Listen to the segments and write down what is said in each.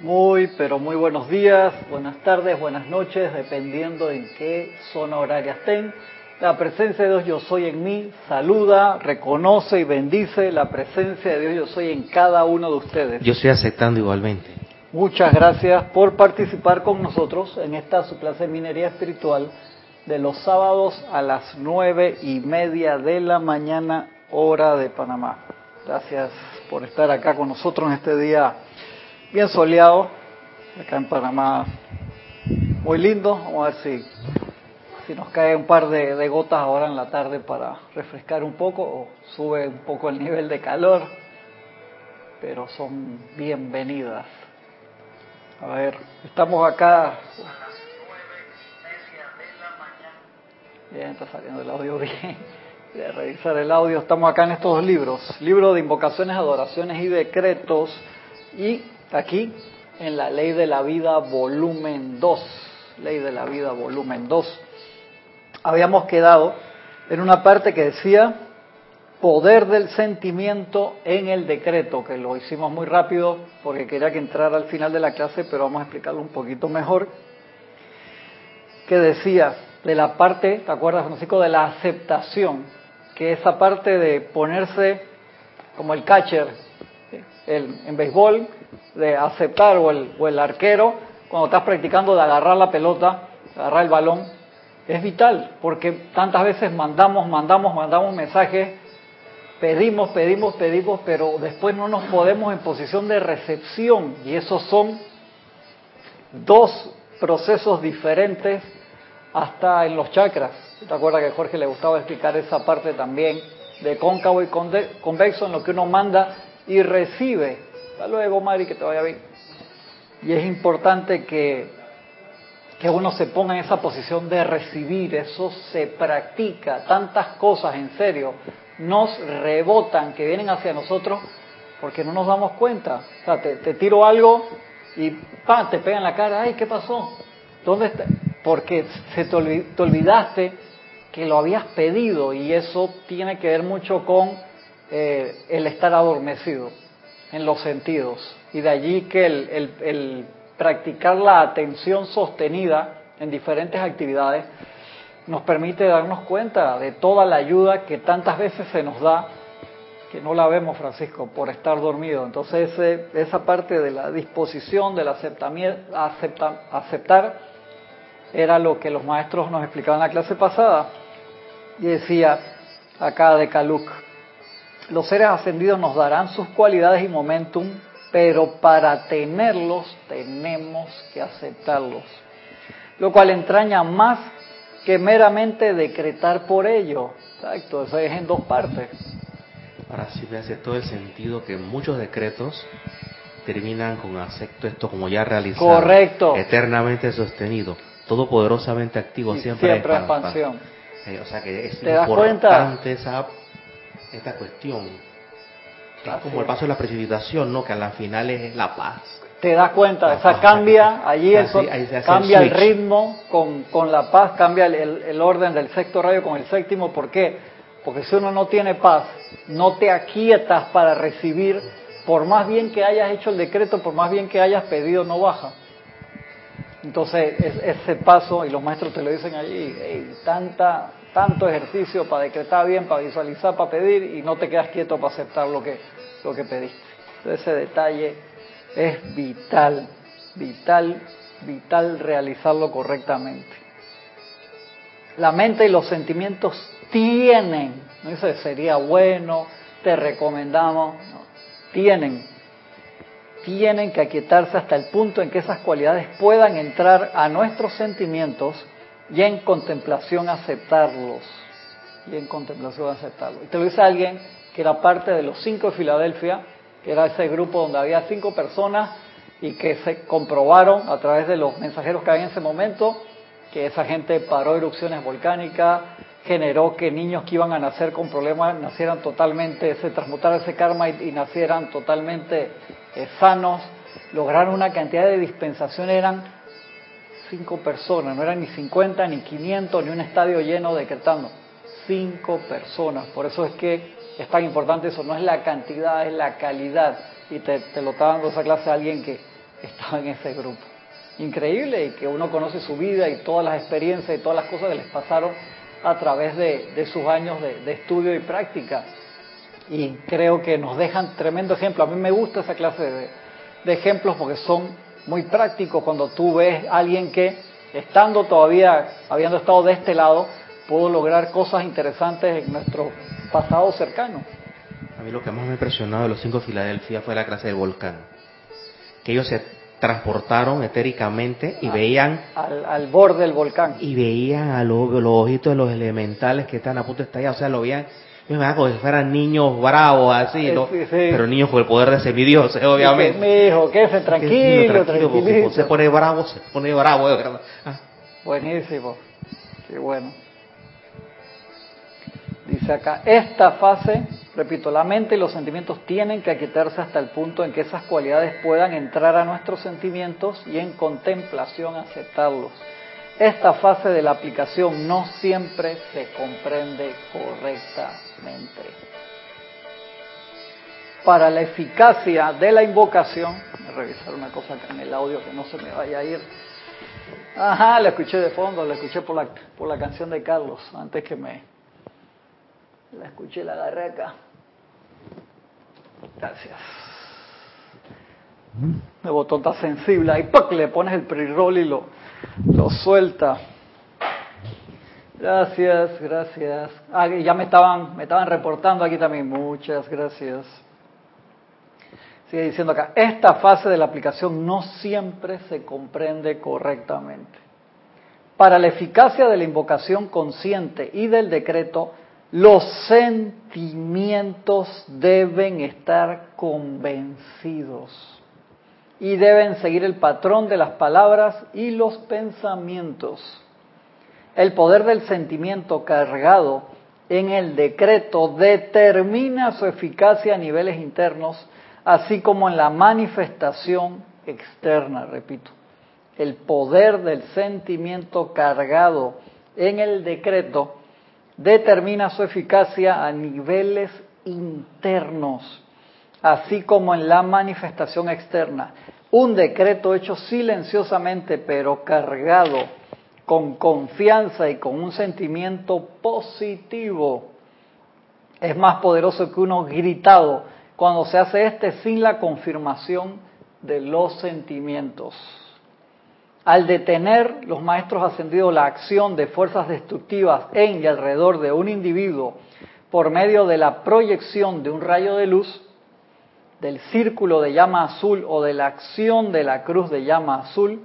Muy, pero muy buenos días, buenas tardes, buenas noches, dependiendo en qué zona horaria estén. La presencia de Dios yo soy en mí, saluda, reconoce y bendice la presencia de Dios yo soy en cada uno de ustedes. Yo estoy aceptando igualmente. Muchas gracias por participar con nosotros en esta su clase de minería espiritual de los sábados a las nueve y media de la mañana, hora de Panamá. Gracias por estar acá con nosotros en este día bien soleado, acá en Panamá, muy lindo. Vamos a ver si, si nos cae un par de, gotas ahora en la tarde para refrescar un poco o sube un poco el nivel de calor, pero son bienvenidas. A ver, estamos acá. Bien, está saliendo el audio bien. Voy a revisar el audio. Estamos acá en estos dos libros. Libro de invocaciones, adoraciones y decretos. Y aquí en la Ley de la Vida, volumen 2. Ley de la Vida, volumen 2. Habíamos quedado en una parte que decía poder del sentimiento en el decreto, que lo hicimos muy rápido porque quería que entrara al final de la clase, pero vamos a explicarlo un poquito mejor. Que decía de la parte, ¿te acuerdas, Francisco? De la aceptación, que esa parte de ponerse como el catcher en béisbol, de aceptar, o el, o el arquero, cuando estás practicando de agarrar la pelota, agarrar el balón, es vital, porque tantas veces mandamos, mandamos, mandamos mensajes, pedimos, pedimos, pedimos, pero después no nos podemos en posición de recepción, y esos son dos procesos diferentes hasta en los chakras. ¿Te acuerdas que a Jorge le gustaba explicar esa parte también de cóncavo y convexo en lo que uno manda y recibe? Hasta luego, Mari, que te vaya bien. Y es importante que, que uno se ponga en esa posición de recibir, eso se practica, tantas cosas en serio nos rebotan, que vienen hacia nosotros, porque no nos damos cuenta. O sea, te, tiro algo y ¡pam! te pega en la cara, ¡ay, qué pasó! ¿Dónde está? Porque se te, te olvidaste que lo habías pedido y eso tiene que ver mucho con eh, el estar adormecido en los sentidos. Y de allí que el, el, practicar la atención sostenida en diferentes actividades nos permite darnos cuenta de toda la ayuda que tantas veces se nos da, que no la vemos, Francisco, por estar dormido. Entonces, esa parte de la disposición, del acepta, aceptar, era lo que los maestros nos explicaban en la clase pasada. Y decía acá de Kaluk, los seres ascendidos nos darán sus cualidades y momentum, pero para tenerlos tenemos que aceptarlos. Lo cual entraña más que meramente decretar por ello. Exacto, eso es en dos partes. Ahora sí me hace todo el sentido que muchos decretos terminan con acepto esto como ya realizado. Correcto. Eternamente sostenido. Todopoderosamente activo, Y siempre, siempre en expan- expansión. Eh, o sea que es ¿Te das importante esa esta cuestión. Es Así como el paso de la precipitación, ¿no? Que a la final es la paz. Te das cuenta, La o sea, paz. cambia allí, Así- se hace cambia el el, ritmo con, con la paz, cambia el, el- el orden del sexto rayo con el séptimo. ¿Por qué? Porque si uno no tiene paz, no te aquietas para recibir, por más bien que hayas hecho el decreto, por más bien que hayas pedido, no baja. Entonces, es- ese paso, y los maestros te lo dicen allí, "Ey, tanta, tanto ejercicio para decretar bien, para visualizar, para pedir, y no te quedas quieto para aceptar lo que, lo que pediste. Ese detalle es vital, vital, vital realizarlo correctamente. La mente y los sentimientos tienen, no dice sería bueno, te recomendamos, no, tienen, tienen que aquietarse hasta el punto en que esas cualidades puedan entrar a nuestros sentimientos y en contemplación aceptarlos. Y en contemplación aceptarlos. Y te lo dice alguien que era parte de los cinco de Filadelfia, que era ese grupo donde había cinco personas y que se comprobaron a través de los mensajeros que había en ese momento que esa gente paró erupciones volcánicas, generó que niños que iban a nacer con problemas nacieran totalmente, se transmutara ese karma y, nacieran totalmente eh, sanos, lograron una cantidad de dispensaciones, eran cinco personas, no eran ni 50, ni 500, ni un estadio lleno decretando, cinco personas, por eso es que es tan importante eso, no es la cantidad, es la calidad, y te, te lo está dando esa clase a alguien que, estaba en ese grupo. Increíble y que uno conoce su vida y todas las experiencias y todas las cosas que les pasaron a través de, sus años de, estudio y práctica. Y creo que nos dejan tremendo ejemplo. A mí me gusta esa clase de, de ejemplos porque son muy prácticos cuando tú ves a alguien que, estando todavía, habiendo estado de este lado, pudo lograr cosas interesantes en nuestro pasado cercano. A mí lo que más me impresionó de los cinco Filadelfia fue la clase del volcán. Que ellos se transportaron etéricamente y veían... Al, borde del volcán. Y veían a los, ojitos de los elementales que están a punto de estallar. O sea, lo veían yo me como si fueran niños bravos, así, ¿no? Pero niños con el poder de semidioses, obviamente. mi hijo, quédese tranquilo, tranquilo. se pone bravo, se pone bravo, de verdad. Ah. Buenísimo. Qué bueno. Dice acá, esta fase, repito, la mente y los sentimientos tienen que aquietarse hasta el punto en que esas cualidades puedan entrar a nuestros sentimientos y en contemplación aceptarlos. Esta fase de la aplicación no siempre se comprende Para la eficacia de la invocación, voy a revisar una cosa acá en el audio que no se me vaya a ir. Ajá, la escuché de fondo, la escuché por la, por la canción de Carlos, antes que me, la escuché, la agarré acá. Gracias. El botón está sensible. Ahí le pones el pre-roll y lo, lo suelta. Gracias, gracias. Ah, ya me estaban, me estaban reportando aquí también. Muchas gracias. Sigue diciendo acá, esta fase de la aplicación no siempre se comprende correctamente. Para la eficacia de la invocación consciente y del decreto, los sentimientos deben estar convencidos y deben seguir el patrón de las palabras y los pensamientos. El poder del sentimiento cargado en el decreto determina su eficacia a niveles internos, así como en la manifestación externa, repito. El poder del sentimiento cargado en el decreto determina su eficacia a niveles internos, así como en la manifestación externa. Un decreto hecho silenciosamente pero cargado con confianza y con un sentimiento positivo es más poderoso que uno gritado cuando se hace este sin la confirmación de los sentimientos. Al detener los maestros ascendidos la acción de fuerzas destructivas en y alrededor de un individuo por medio de la proyección de un rayo de luz, del círculo de llama azul o de la acción de la cruz de llama azul,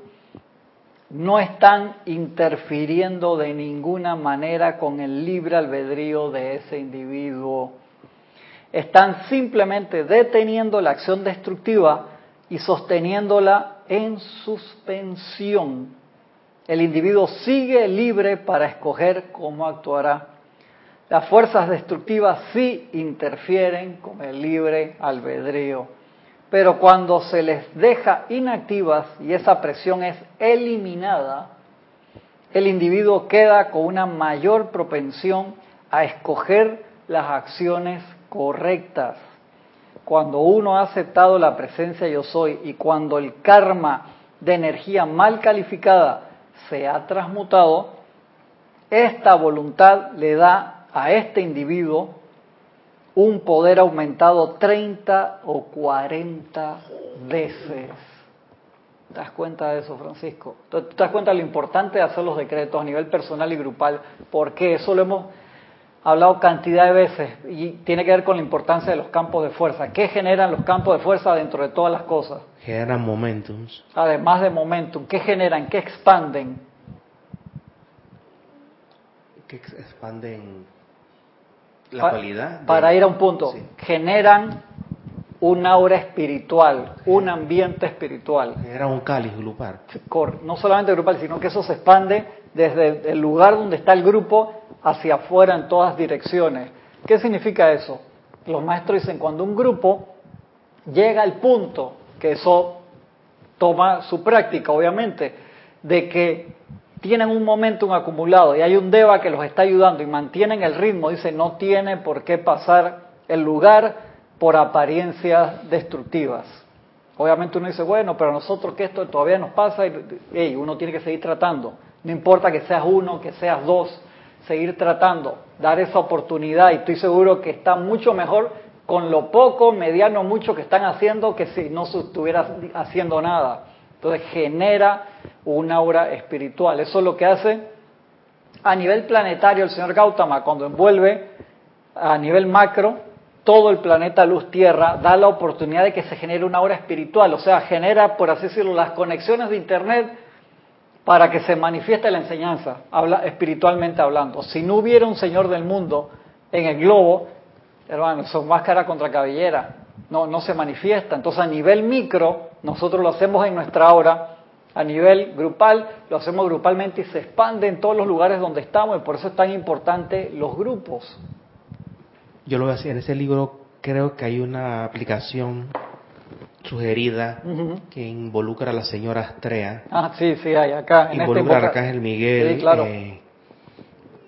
no están interfiriendo de ninguna manera con el libre albedrío de ese individuo. Están simplemente deteniendo la acción destructiva y sosteniéndola en suspensión. El individuo sigue libre para escoger cómo actuará. Las fuerzas destructivas sí interfieren con el libre albedrío, pero cuando se les deja inactivas y esa presión es eliminada, el individuo queda con una mayor propensión a escoger las acciones correctas. Cuando uno ha aceptado la presencia yo soy y cuando el karma de energía mal calificada se ha transmutado, esta voluntad le da a este individuo un poder aumentado 30 o 40 veces. ¿Te das cuenta de eso, Francisco? ¿Te das cuenta de lo importante de hacer los decretos a nivel personal y grupal? Porque eso lo hemos hablado cantidad de veces y tiene que ver con la importancia de los campos de fuerza. ¿Qué generan los campos de fuerza dentro de todas las cosas? Generan momentums. Además de momentum, ¿qué generan? ¿Qué expanden? ¿Qué expanden la cualidad? Para ir a un punto, generan un aura espiritual, un ambiente espiritual. Genera un cáliz grupal. No solamente grupal, sino que eso se expande desde el lugar donde está el grupo hacia afuera en todas direcciones. ¿Qué significa eso? Los maestros dicen, cuando un grupo llega al punto, que eso toma su práctica, obviamente, de que tienen un momentum acumulado y hay un Deva que los está ayudando y mantienen el ritmo, dice, no tiene por qué pasar el lugar por apariencias destructivas. Obviamente uno dice, bueno, pero a nosotros que esto todavía nos pasa, y uno tiene que seguir tratando. No importa que seas uno, que seas dos, seguir tratando, dar esa oportunidad y estoy seguro que está mucho mejor con lo poco, mediano, mucho que están haciendo que si no se estuviera haciendo nada. Entonces genera un aura espiritual. Eso es lo que hace a nivel planetario el señor Gautama cuando envuelve a nivel macro todo el planeta luz tierra, da la oportunidad de que se genere una aura espiritual, o sea, genera, por así decirlo, las conexiones de Internet para que se manifieste la enseñanza, habla, espiritualmente hablando. Si no hubiera un Señor del mundo en el globo, hermano, son máscara contra cabellera, no, no se manifiesta. Entonces, a nivel micro, nosotros lo hacemos en nuestra hora, a nivel grupal, lo hacemos grupalmente y se expande en todos los lugares donde estamos, y por eso es tan importante los grupos. Yo lo voy a decir, en ese libro creo que hay una aplicación sugerida que involucra a la señora Astrea. Ah, sí, sí, hay acá. En este involucra a Arcángel Miguel. claro. Eh,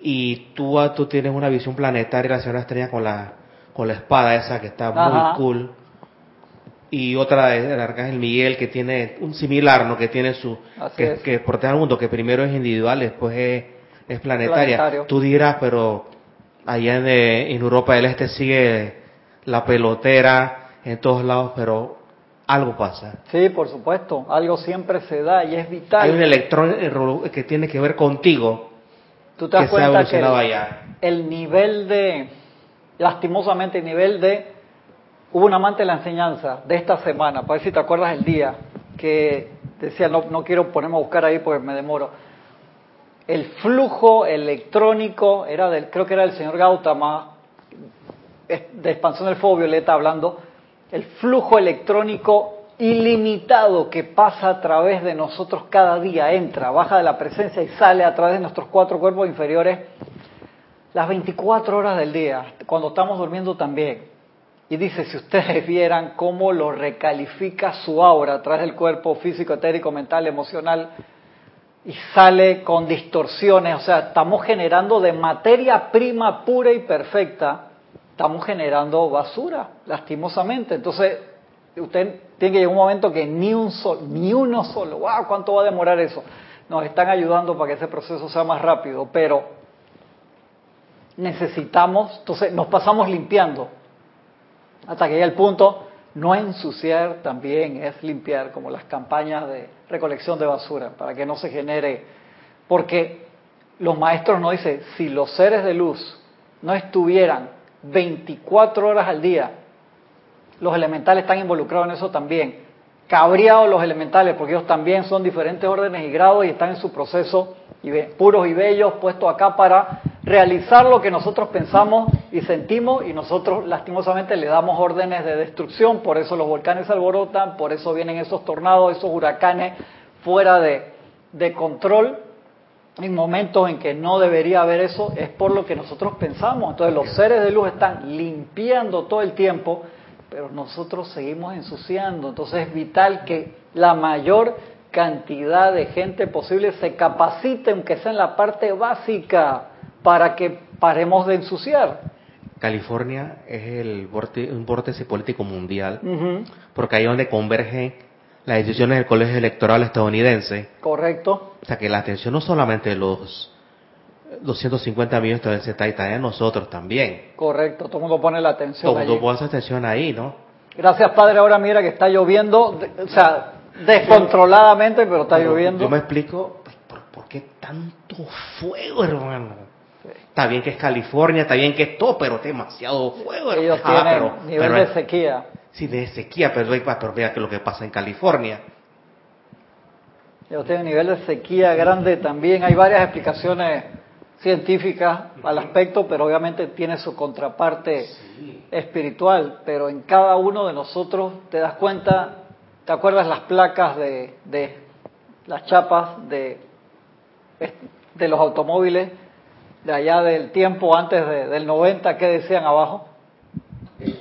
y tú, ah, tú tienes una visión planetaria de la señora Astrea con la, con la espada esa que está muy cool. Y otra del Arcángel Miguel que tiene un similar, ¿no? Que tiene su. que, que protege al mundo, que primero es individual, después es, es planetaria. Tú dirás, pero allá en, eh, en Europa del Este sigue la pelotera en todos lados, pero algo pasa. Sí, por supuesto, algo siempre se da y es vital. Hay un electrón que tiene que ver contigo. Tú te das cuenta que el, nivel de, lastimosamente, el nivel de, hubo un amante de la enseñanza de esta semana, para ver si te acuerdas el día, que decía, no, no quiero ponerme a buscar ahí porque me demoro. El flujo electrónico era del, creo que era el señor Gautama, de expansión del fuego violeta hablando, el flujo electrónico ilimitado que pasa a través de nosotros cada día, entra, baja de la presencia y sale a través de nuestros cuatro cuerpos inferiores las 24 horas del día, cuando estamos durmiendo también. Y dice, si ustedes vieran cómo lo recalifica su aura a través del cuerpo físico, etérico, mental, emocional, y sale con distorsiones, o sea, estamos generando de materia prima pura y perfecta estamos generando basura, lastimosamente. Entonces, usted tiene que llegar un momento que ni un solo, ni uno solo, wow, ¿cuánto va a demorar eso? Nos están ayudando para que ese proceso sea más rápido, pero necesitamos, entonces nos pasamos limpiando hasta que llegue el punto, no ensuciar también es limpiar, como las campañas de recolección de basura, para que no se genere, porque los maestros nos dicen, si los seres de luz no estuvieran 24 horas al día. Los elementales están involucrados en eso también. Cabreados los elementales, porque ellos también son diferentes órdenes y grados y están en su proceso y puros y bellos puestos acá para realizar lo que nosotros pensamos y sentimos y nosotros lastimosamente le damos órdenes de destrucción, por eso los volcanes se alborotan, por eso vienen esos tornados, esos huracanes fuera de, de control en momentos en que no debería haber eso, es por lo que nosotros pensamos. Entonces los seres de luz están limpiando todo el tiempo, pero nosotros seguimos ensuciando. Entonces es vital que la mayor cantidad de gente posible se capacite, aunque sea en la parte básica, para que paremos de ensuciar. California es el un vórtice político mundial, porque ahí es donde convergen las decisiones del colegio electoral estadounidense. Correcto. O sea que la atención no solamente de los 250 millones de dólares está ahí, en nosotros también. Correcto, todo el mundo pone la atención. Todo el mundo pone atención ahí, ¿no? Gracias, Padre. Ahora mira que está lloviendo, o sea, descontroladamente, pero está lloviendo. Yo me explico por, qué tanto fuego, hermano. Está bien que es California, está bien que es todo, pero demasiado fuego. Ellos tienen nivel de sequía. Sí, de sequía, pero, pero vea que lo que pasa en California. Ya usted nivel de sequía grande también. Hay varias explicaciones científicas al aspecto, pero obviamente tiene su contraparte espiritual. Pero en cada uno de nosotros te das cuenta, ¿te acuerdas las placas de, de las chapas de, de los automóviles de allá del tiempo antes del 90? ¿Qué decían abajo?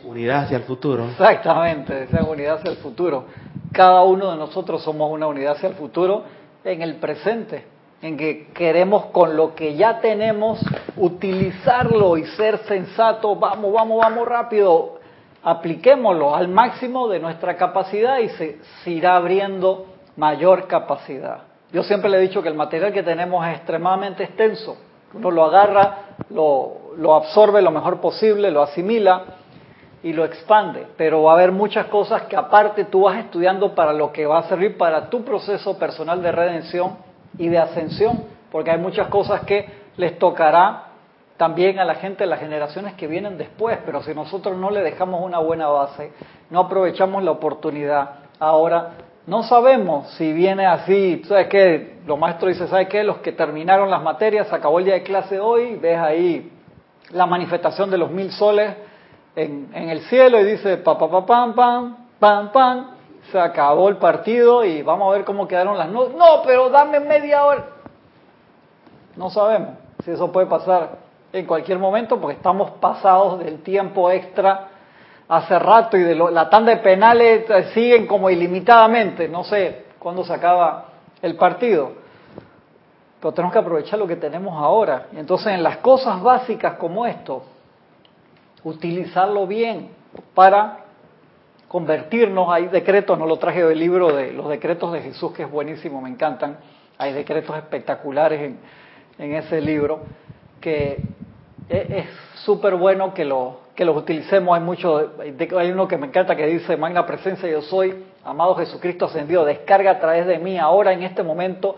Unidad hacia el futuro. Exactamente, esa unidad hacia el futuro. Cada uno de nosotros somos una unidad hacia el futuro en el presente, en que queremos con lo que ya tenemos utilizarlo y ser sensato, vamos, vamos, vamos rápido. apliquémoslo al máximo de nuestra capacidad y se, irá abriendo mayor capacidad. Yo siempre le he dicho que el material que tenemos es extremadamente extenso. Uno lo agarra, lo, absorbe lo mejor posible, lo asimila y lo expande, pero va a haber muchas cosas que aparte tú vas estudiando para lo que va a servir para tu proceso personal de redención y de ascensión, porque hay muchas cosas que les tocará también a la gente de las generaciones que vienen después, pero si nosotros no le dejamos una buena base, no aprovechamos la oportunidad, ahora no sabemos si viene así, ¿sabes qué? Los maestros dicen, ¿sabes qué? Los que terminaron las materias, acabó el día de clase hoy, ves ahí la manifestación de los mil soles en, en el cielo y dice, pa, pa, pa, pam, pam, pam, pam, se acabó el partido y vamos a ver cómo quedaron las notas. No, pero dame media hora. No sabemos si eso puede pasar en cualquier momento porque estamos pasados del tiempo extra hace rato y de la tanda de penales eh, siguen como ilimitadamente, no sé cuándo se acaba el partido. Pero tenemos que aprovechar lo que tenemos ahora. Entonces en las cosas básicas como esto, utilizarlo bien para convertirnos. Hay decretos, no lo traje del libro de los decretos de Jesús, que es buenísimo, me encantan. Hay decretos espectaculares en, en ese libro que es súper bueno que, lo, que los utilicemos. Hay mucho, hay uno que me encanta que dice, manga presencia yo soy, amado Jesucristo ascendido, descarga a través de mí ahora en este momento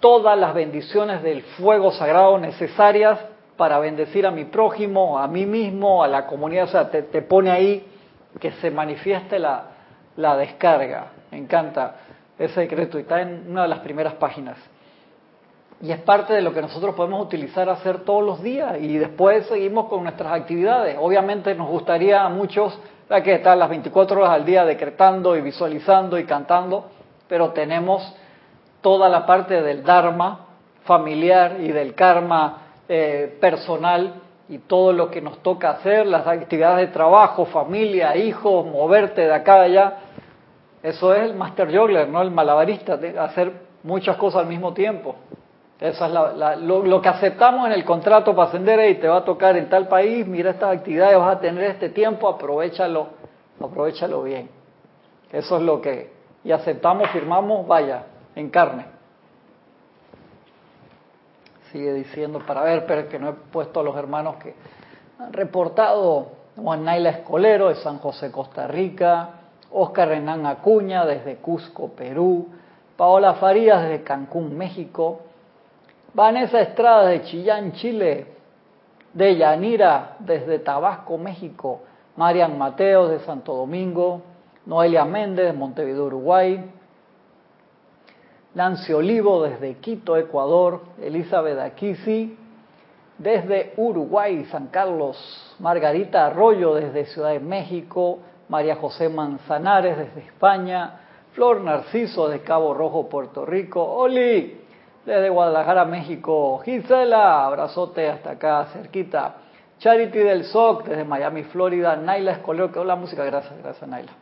todas las bendiciones del fuego sagrado necesarias para bendecir a mi prójimo, a mí mismo, a la comunidad. O sea, te, te pone ahí que se manifieste la, la descarga. Me encanta ese decreto y está en una de las primeras páginas. Y es parte de lo que nosotros podemos utilizar hacer todos los días y después seguimos con nuestras actividades. Obviamente nos gustaría a muchos que estar las 24 horas al día decretando y visualizando y cantando, pero tenemos toda la parte del Dharma familiar y del karma eh, personal y todo lo que nos toca hacer, las actividades de trabajo, familia, hijos, moverte de acá a allá. Eso es el master juggler, ¿no? El malabarista, de hacer muchas cosas al mismo tiempo. Eso es lo, que aceptamos en el contrato para ascender y te va a tocar en tal país, mira estas actividades, vas a tener este tiempo, aprovechalo, aprovechalo bien. Eso es lo que, y aceptamos, firmamos, vaya, en carne. Sigue diciendo, para ver, pero que no he puesto a los hermanos que han reportado, Juan Naila Escolero de San José, Costa Rica, Oscar Renán Acuña desde Cusco, Perú, Paola Farías desde Cancún, México, Vanessa Estrada de Chillán, Chile, de Yanira desde Tabasco, México, Marian Mateos de Santo Domingo, Noelia Méndez de Montevideo, Uruguay, Nancy Olivo desde Quito, Ecuador, Elizabeth Aquisi desde Uruguay, San Carlos, Margarita Arroyo desde Ciudad de México, María José Manzanares desde España, Flor Narciso de Cabo Rojo, Puerto Rico, Oli desde Guadalajara, México. Gisela, abrazote hasta acá, cerquita. Charity del SOC, desde Miami, Florida. Naila Escolero, que la música, gracias, gracias Naila.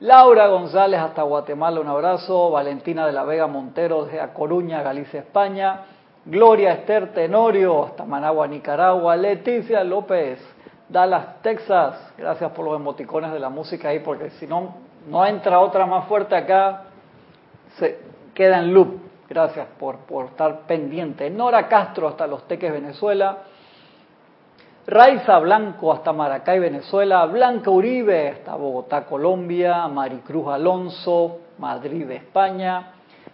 Laura González hasta Guatemala, un abrazo. Valentina de la Vega Montero desde A Coruña, Galicia, España. Gloria Esther Tenorio hasta Managua, Nicaragua. Leticia López, Dallas, Texas. Gracias por los emoticones de la música ahí, porque si no, no entra otra más fuerte acá, se queda en loop. Gracias por, por estar pendiente. Nora Castro hasta Los Teques, Venezuela. Raiza Blanco hasta Maracay, Venezuela. Blanca Uribe hasta Bogotá, Colombia. Maricruz Alonso, Madrid, España.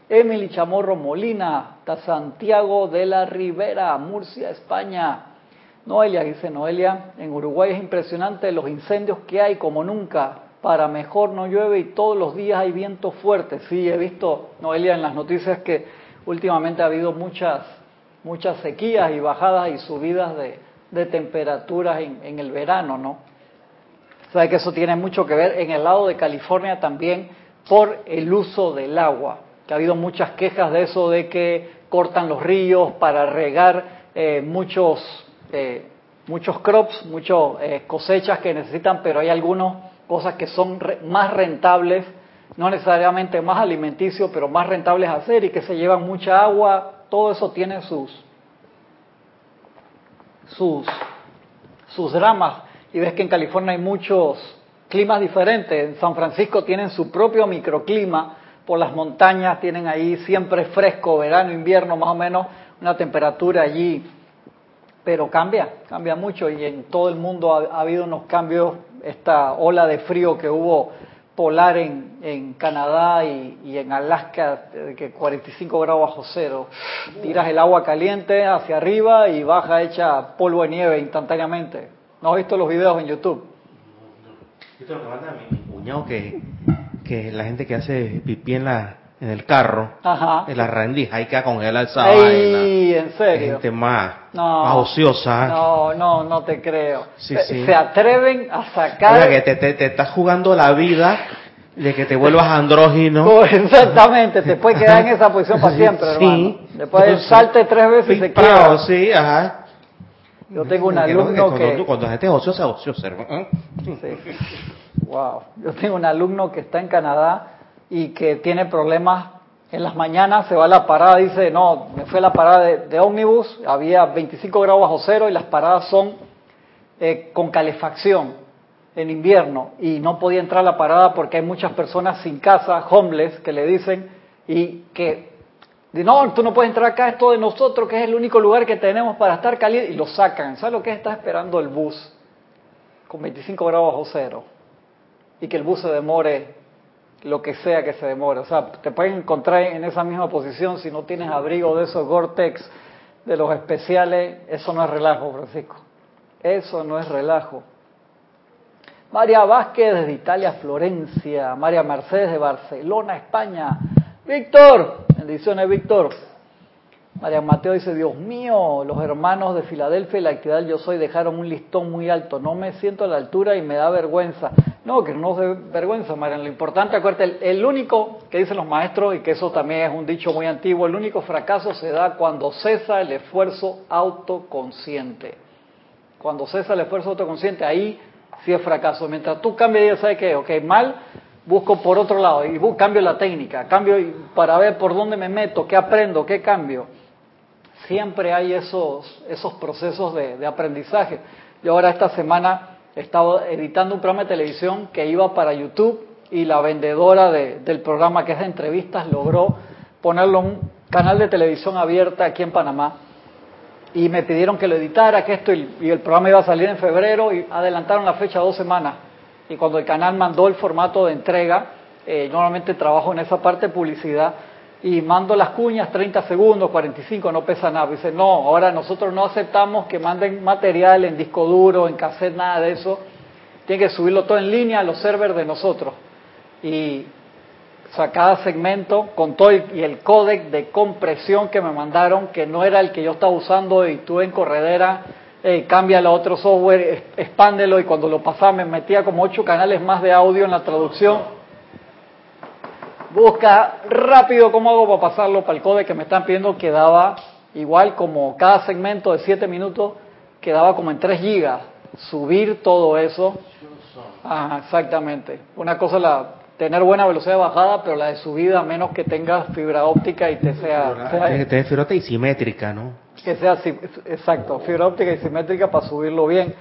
Emily Chamorro Molina hasta Santiago de la Ribera, Murcia, España. Noelia, dice Noelia, en Uruguay es impresionante los incendios que hay como nunca para mejor no llueve y todos los días hay viento fuerte. Sí, he visto, Noelia, en las noticias que últimamente ha habido muchas, muchas sequías y bajadas y subidas de, temperaturas en, el verano, ¿no? O sea que eso tiene mucho que ver en el lado de California también por el uso del agua, que ha habido muchas quejas de eso, de que cortan los ríos para regar eh, muchos, eh, muchos crops, muchas eh, cosechas que necesitan, pero hay algunos cosas que son más rentables, no necesariamente más alimenticios, pero más rentables a hacer y que se llevan mucha agua, todo eso tiene sus sus sus dramas y ves que en California hay muchos climas diferentes. En San Francisco tienen su propio microclima, por las montañas tienen ahí siempre fresco, verano, invierno, más o menos una temperatura allí, pero cambia, cambia mucho y en todo el mundo ha, habido unos cambios, esta ola de frío que hubo polar en, en Canadá y, en Alaska, que 45 grados bajo cero. Tiras el agua caliente hacia arriba y baja hecha polvo de nieve instantáneamente. ¿No has visto los videos en YouTube? Esto lo que manda mi, cuñado que, que la gente que hace pipí en la en el carro, Ajá. en la rendija, hay que congelar esa Ey, en serio. Gente más, más ociosa. No, no, no te creo. Se atreven a sacar. Mira que te, te, te estás jugando la vida de que te vuelvas andrógino. Oh, exactamente, te puedes quedar en esa posición para siempre, hermano. Después salte tres veces y se queda. Sí, ajá. Yo tengo un alumno que... Cuando, la gente es ociosa, ociosa, ¿eh? Sí. Wow. Yo tengo un alumno que está en Canadá y que tiene problemas en las mañanas, se va a la parada, dice, no, me fue a la parada de, ómnibus, había 25 grados bajo cero y las paradas son eh, con calefacción en invierno y no podía entrar a la parada porque hay muchas personas sin casa, homeless, que le dicen y que no, tú no puedes entrar acá, esto de nosotros, que es el único lugar que tenemos para estar caliente, y lo sacan. ¿Sabes lo que es? Está esperando el bus con 25 grados bajo cero y que el bus se demore lo que sea que se demore. O sea, te pueden encontrar en esa misma posición si no tienes abrigo de esos Gore-Tex, de los especiales. Eso no es relajo, Francisco. Eso no es relajo. María Vázquez desde Italia, Florencia. María Mercedes de Barcelona, España. Víctor, bendiciones, Víctor. María Mateo dice, Dios mío, los hermanos de Filadelfia y la actividad Yo Soy dejaron un listón muy alto, no me siento a la altura y me da vergüenza. No, que no se vergüenza, María. Lo importante, acuérdate, el, único que dicen los maestros, y que eso también es un dicho muy antiguo, el único fracaso se da cuando cesa el esfuerzo autoconsciente. Cuando cesa el esfuerzo autoconsciente, ahí sí es fracaso. Mientras tú cambias, ¿sabes qué? Ok, mal, busco por otro lado y cambio la técnica, cambio para ver por dónde me meto, qué aprendo, qué cambio. Siempre hay esos, esos procesos de, de aprendizaje. Yo ahora esta semana estaba editando un programa de televisión que iba para YouTube y la vendedora del programa que es de entrevistas logró ponerlo en un canal de televisión abierta aquí en Panamá. Y me pidieron que lo editara, que esto y, el programa iba a salir en febrero y adelantaron la fecha dos semanas. Y cuando el canal mandó el formato de entrega, eh, normalmente trabajo en esa parte de publicidad y mando las cuñas 30 segundos, 45, no pesa nada. Dice, no, ahora nosotros no aceptamos que manden material en disco duro, en cassette, nada de eso. Tienen que subirlo todo en línea a los servers de nosotros. Y o cada segmento con todo y el códec de compresión que me mandaron, que no era el que yo estaba usando y tuve en corredera, eh, cámbialo a otro software, expándelo y cuando lo pasaba me metía como ocho canales más de audio en la traducción busca rápido cómo hago para pasarlo para el code que me están pidiendo, quedaba igual como cada segmento de 7 minutos, quedaba como en 3 gigas. Subir todo eso. Ajá, exactamente. Una cosa la tener buena velocidad de bajada, pero la de subida, a menos que tengas fibra óptica y te sea... Tiene que tener fibra óptica y simétrica, ¿no? Que sea, exacto, fibra óptica y simétrica para subirlo bien.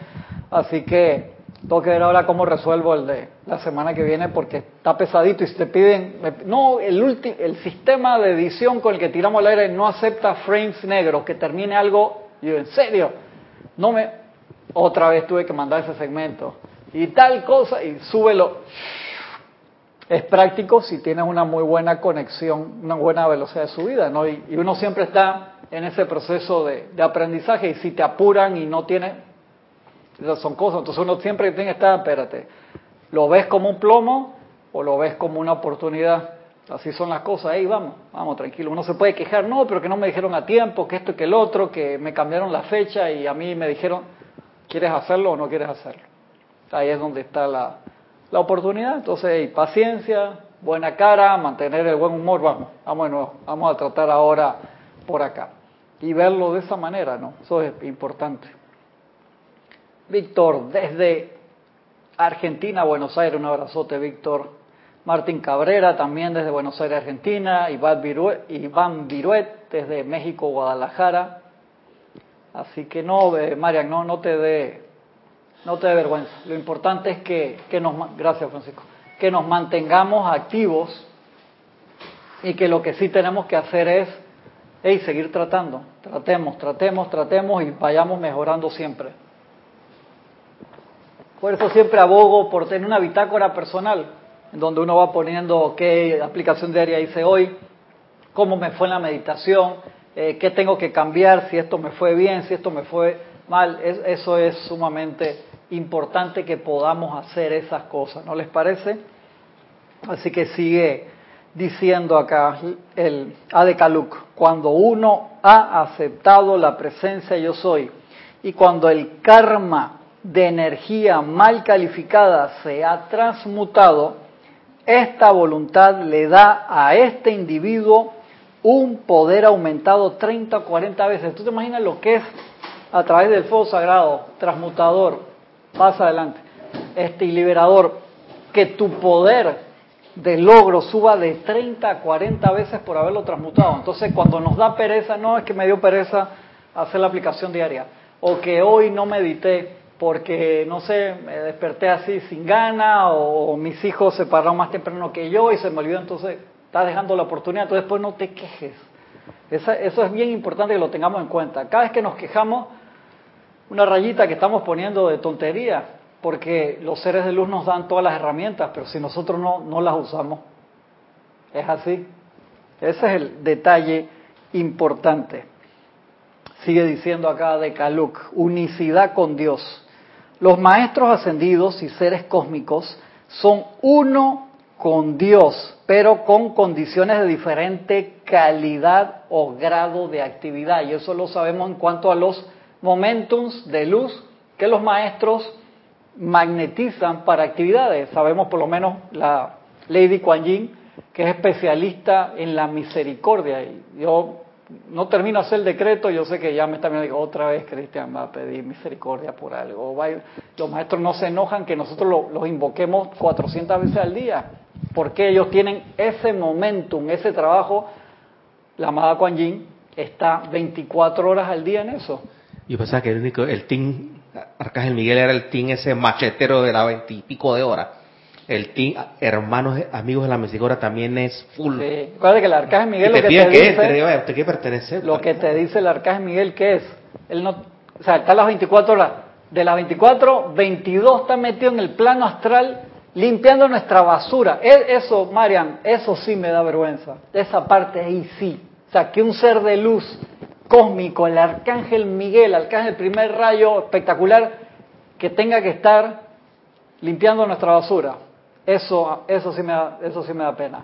Así que tengo que ver ahora cómo resuelvo el de la semana que viene porque está pesadito y te piden, no, el, el sistema de edición con el que tiramos al aire no acepta frames negros, que termine algo, yo, en serio, no me, otra vez tuve que mandar ese segmento y tal cosa y súbelo. Es práctico si tienes una muy buena conexión, una buena velocidad de subida, ¿no? Y, uno siempre está en ese proceso de, de aprendizaje y si te apuran y no tienes son cosas. Entonces uno siempre tiene que estar, espérate, ¿lo ves como un plomo o lo ves como una oportunidad? Así son las cosas, ahí vamos, vamos, tranquilo. Uno se puede quejar, no, pero que no me dijeron a tiempo, que esto y que el otro, que me cambiaron la fecha y a mí me dijeron, ¿quieres hacerlo o no quieres hacerlo? Ahí es donde está la, la oportunidad. Entonces, paciencia, buena cara, mantener el buen humor, vamos, vamos nuevo, vamos a tratar ahora por acá. Y verlo de esa manera, ¿no? Eso es importante. Víctor, desde Argentina, Buenos Aires, un abrazote, Víctor. Martín Cabrera, también desde Buenos Aires, Argentina. Iván Viruet, desde México, Guadalajara. Así que no, eh, Marian, no, no te dé no te dé vergüenza. Lo importante es que, que nos, gracias Francisco, que nos mantengamos activos y que lo que sí tenemos que hacer es hey, seguir tratando. Tratemos, tratemos, tratemos y vayamos mejorando siempre. Por eso siempre abogo por tener una bitácora personal, en donde uno va poniendo qué aplicación diaria hice hoy, cómo me fue en la meditación, eh, qué tengo que cambiar, si esto me fue bien, si esto me fue mal. eso es sumamente importante que podamos hacer esas cosas, ¿no les parece? Así que sigue diciendo acá el Adekaluk, cuando uno ha aceptado la presencia yo soy y cuando el karma de energía mal calificada se ha transmutado, esta voluntad le da a este individuo un poder aumentado 30 o 40 veces. ¿Tú te imaginas lo que es a través del fuego sagrado, transmutador, pasa adelante, este liberador, que tu poder de logro suba de 30 a 40 veces por haberlo transmutado. Entonces, cuando nos da pereza, no es que me dio pereza hacer la aplicación diaria, o que hoy no medité porque, no sé, me desperté así sin gana, o, mis hijos se pararon más temprano que yo y se me olvidó, entonces estás dejando la oportunidad, entonces después no te quejes. eso es bien importante que lo tengamos en cuenta. Cada vez que nos quejamos, una rayita que estamos poniendo de tontería, porque los seres de luz nos dan todas las herramientas, pero si nosotros no, no las usamos, es así. Ese es el detalle importante. Sigue diciendo acá de Kaluk, unicidad con Dios. Los maestros ascendidos y seres cósmicos son uno con Dios, pero con condiciones de diferente calidad o grado de actividad. Y eso lo sabemos en cuanto a los momentums de luz que los maestros magnetizan para actividades. Sabemos por lo menos la Lady Kuan Yin, que es especialista en la misericordia. Y yo no hacer el decreto, yo sé que ya me está viendo, otra vez Cristian va a pedir misericordia por algo. Los maestros no se enojan que nosotros los invoquemos 400 veces al día, porque ellos tienen ese momentum, ese trabajo. La amada Kuan Yin está 24 horas al día en eso. Yo pensaba que el único, el team Arcángel Miguel era el team ese machetero de la veintipico de horas. El team hermanos, amigos de la misericordia también es full. Sí. Recuerda que el Arcángel Miguel lo que te dice, ¿Usted qué pertenece? Lo que te dice el Arcángel Miguel, ¿qué es? Él no, o sea, está las 24 horas. De las 24, 22 está metido en el plano astral limpiando nuestra basura. E, eso, Marian, eso sí me da vergüenza. Esa parte ahí sí. O sea, que un ser de luz cósmico, el arcángel Miguel, arcángel primer rayo espectacular, que tenga que estar limpiando nuestra basura. Eso, eso, sí me da, eso sí me da pena.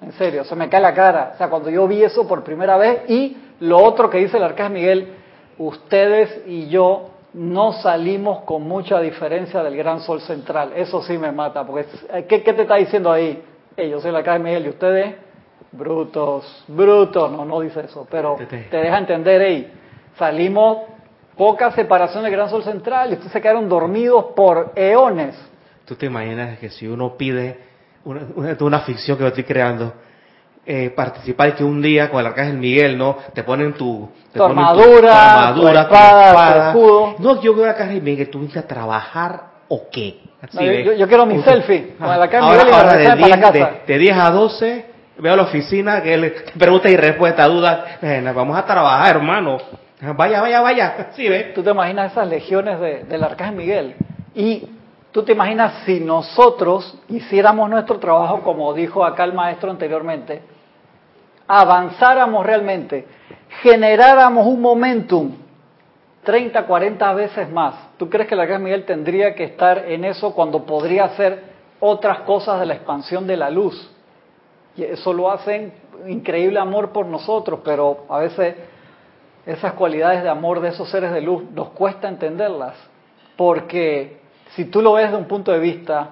En serio, se me cae la cara. O sea, cuando yo vi eso por primera vez y lo otro que dice el arcángel Miguel, ustedes y yo no salimos con mucha diferencia del gran sol central. Eso sí me mata, porque ¿qué, qué te está diciendo ahí? yo soy el arcángel Miguel y ustedes brutos, brutos, no, no dice eso, pero te deja entender, hey, salimos poca separación del gran sol central y ustedes se quedaron dormidos por eones. ¿Tú te imaginas que si uno pide una, una, ficción que yo estoy creando, eh, participar que un día con el arcángel Miguel, ¿no? Te ponen tu, tu armadura, tu, espada, escudo. No, yo veo al arcángel Miguel, ¿tú viniste a trabajar o qué? yo, quiero mi selfie con el arcángel Miguel y ahora de, para la casa. De, de 10 a 12 veo a la oficina que él pregunta y respuesta, duda, vamos a trabajar, hermano. Vaya, vaya, vaya. Sí, ¿ves? Tú te imaginas esas legiones de, del Arcángel Miguel. Y tú te imaginas si nosotros hiciéramos nuestro trabajo, como dijo acá el maestro anteriormente, avanzáramos realmente, generáramos un momentum 30, 40 veces más. ¿Tú crees que el Arcángel Miguel tendría que estar en eso cuando podría hacer otras cosas de la expansión de la luz? Y eso lo hacen increíble amor por nosotros, pero a veces esas cualidades de amor de esos seres de luz nos cuesta entenderlas, porque si tú lo ves de un punto de vista,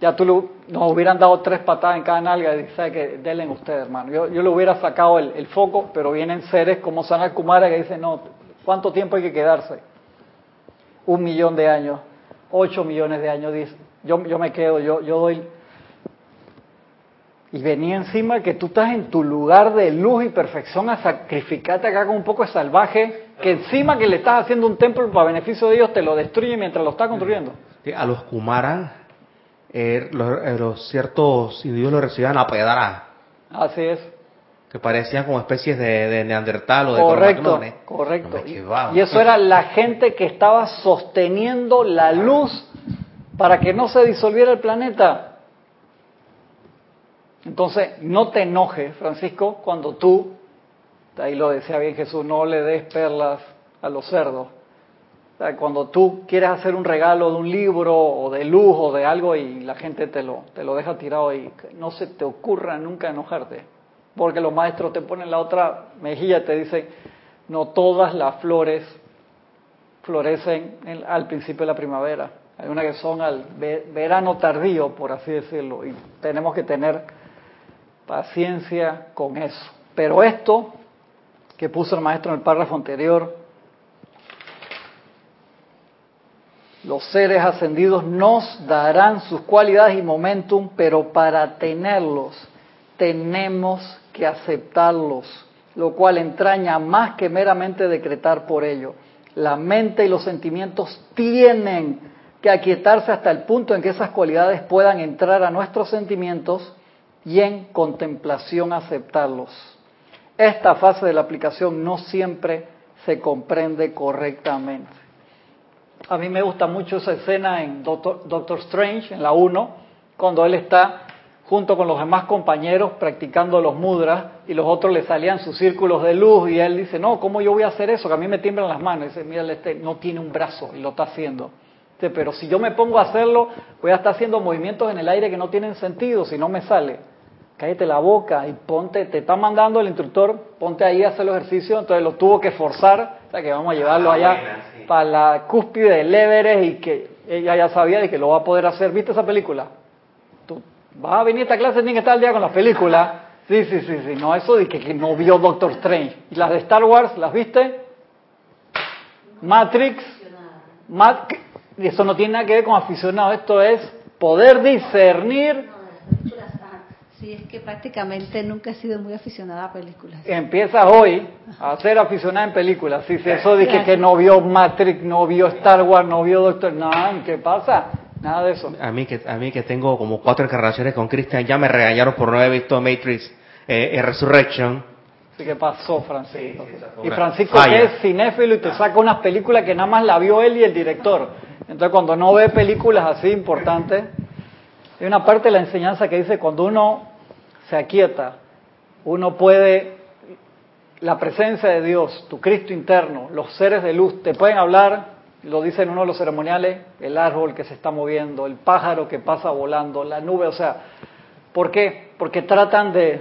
ya tú nos hubieran dado tres patadas en cada nalga y dices que denle ustedes, hermano. Yo, yo le hubiera sacado el, foco, pero vienen seres como Sanal Kumara que dicen, no, ¿cuánto tiempo hay que quedarse? Un millón de años, ocho millones de años, yo, yo me quedo, yo, yo doy y venía encima que tú estás en tu lugar de luz y perfección a sacrificarte acá con un poco de salvaje, que encima que le estás haciendo un templo para beneficio de ellos te lo destruye mientras lo está construyendo. A los Kumara, eh, eh, los, ciertos individuos lo recibían a pedra. Así es. Que parecían como especies de, neandertal o de Correcto, correcto. y eso era la gente que estaba sosteniendo la luz para que no se disolviera el planeta. Entonces, no te enojes, Francisco, cuando tú, ahí lo decía bien Jesús, no le des perlas a los cerdos. cuando tú quieres hacer un regalo de un libro o de luz o de algo y la gente te lo, te lo deja tirado ahí, no se te ocurra nunca enojarte. Porque los maestros te ponen la otra mejilla, te dicen, no todas las flores florecen al principio de la primavera. Hay una que son al verano tardío, por así decirlo, y tenemos que tener paciencia con eso. Pero esto que puso el maestro en el párrafo anterior, los seres ascendidos nos darán sus cualidades y momentum, pero para tenerlos tenemos que aceptarlos, lo cual entraña más que meramente decretar por ello. La mente y los sentimientos tienen que aquietarse hasta el punto en que esas cualidades puedan entrar a nuestros sentimientos y en contemplación aceptarlos. Esta fase de la aplicación no siempre se comprende correctamente. A mí me gusta mucho esa escena en Doctor, Strange, en la 1, cuando él está junto con los demás compañeros practicando los mudras y los otros le salían sus círculos de luz y él dice, no, ¿cómo yo voy a hacer eso? Que a mí me tiemblan las manos. Y dice, mira, este no tiene un brazo y lo está haciendo. pero si yo me pongo a hacerlo, voy a estar haciendo movimientos en el aire que no tienen sentido, si no me sale cállate la boca y ponte, te está mandando el instructor, ponte ahí a hacer los ejercicios, entonces lo tuvo que forzar, o sea que vamos a llevarlo ah, allá para la cúspide del Everest y que ella ya sabía de que lo va a poder hacer. ¿Viste esa película? Tú vas a venir a esta clase, tienes que estar al día con las películas. Sí, sí, sí, sí, no, eso de que, que no vio Doctor Strange. ¿Y las de Star Wars, las viste? Matrix, y eso no tiene nada que ver con aficionado, esto es poder discernir Sí, es que prácticamente nunca he sido muy aficionada a películas. Empiezas hoy a ser aficionada en películas. Si eso dije que no vio Matrix, no vio Star Wars, no vio Doctor... No, ¿qué pasa? Nada de eso. A mí que, a mí que tengo como cuatro encarnaciones con Christian, ya me regañaron por no haber visto Matrix eh, Resurrection. ¿Qué pasó, Francisco? y Francisco que es cinéfilo y te saca unas películas que nada más la vio él y el director. Entonces cuando no ve películas así importantes, hay una parte de la enseñanza que dice cuando uno se aquieta, uno puede, la presencia de Dios, tu Cristo interno, los seres de luz, te pueden hablar, lo dice en uno de los ceremoniales, el árbol que se está moviendo, el pájaro que pasa volando, la nube, o sea, ¿por qué? Porque tratan de,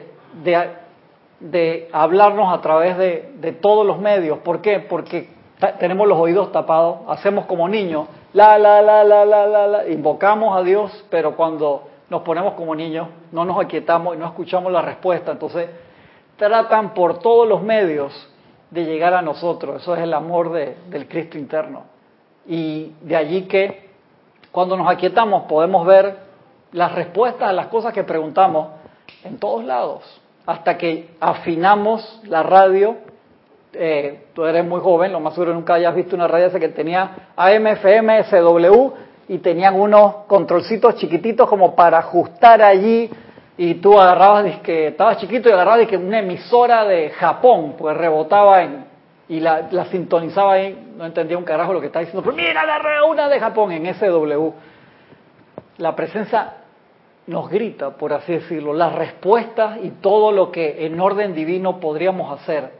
de, hablarnos a través de, de todos los medios. ¿Por qué? Porque tenemos los oídos tapados, hacemos como niños, la, la, la, la, la, la, la, invocamos a Dios, pero cuando nos ponemos como niños, no nos aquietamos y no escuchamos la respuesta. Entonces, tratan por todos los medios de llegar a nosotros. Eso es el amor del Cristo interno. Y de allí que cuando nos aquietamos podemos ver las respuestas a las cosas que preguntamos en todos lados. Hasta que afinamos la radio. Eh, tú eres muy joven, lo más seguro nunca hayas visto una radio esa que tenía AM, FM, SW y tenían unos controlcitos chiquititos como para ajustar allí y tú agarrabas, que estabas chiquito y agarrabas que una emisora de Japón, pues rebotaba en, y la, la, sintonizaba ahí, no entendía un carajo lo que estaba diciendo, pero mira, agarré una de Japón en SW. La presencia nos grita, por así decirlo, las respuestas y todo lo que en orden divino podríamos hacer.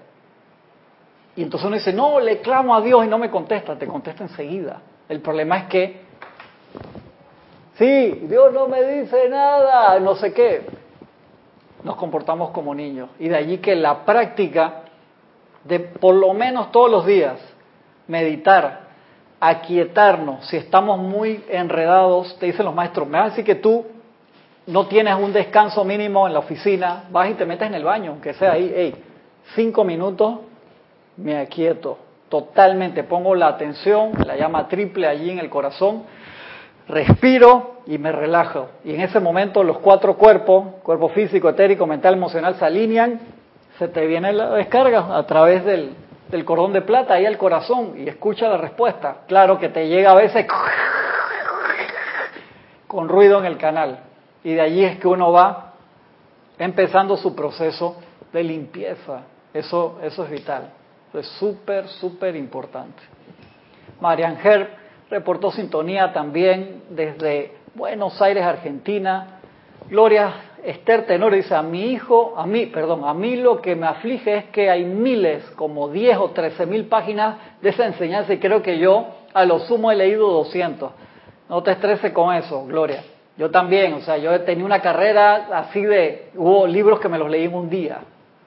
Y entonces uno dice, no, le clamo a Dios y no me contesta, te contesta enseguida. El problema es que Sí, Dios no me dice nada, no sé qué. Nos comportamos como niños. Y de allí que la práctica de por lo menos todos los días meditar, aquietarnos, si estamos muy enredados, te dicen los maestros, me vas a decir que tú no tienes un descanso mínimo en la oficina, vas y te metes en el baño, aunque sea ahí, hey, cinco minutos, me aquieto totalmente, pongo la atención, la llama triple allí en el corazón respiro y me relajo. Y en ese momento los cuatro cuerpos, cuerpo físico, etérico, mental, emocional, se alinean, se te viene la descarga a través del, del cordón de plata ahí al corazón y escucha la respuesta. Claro que te llega a veces con ruido en el canal. Y de allí es que uno va empezando su proceso de limpieza. Eso, eso es vital. es súper, súper importante. Marian Herb reportó sintonía también desde Buenos Aires, Argentina. Gloria Esther Tenor dice, a mi hijo, a mí, perdón, a mí lo que me aflige es que hay miles, como 10 o 13 mil páginas de esa enseñanza y creo que yo a lo sumo he leído 200. No te estreses con eso, Gloria. Yo también, o sea, yo tenía una carrera así de, hubo libros que me los leí en un día,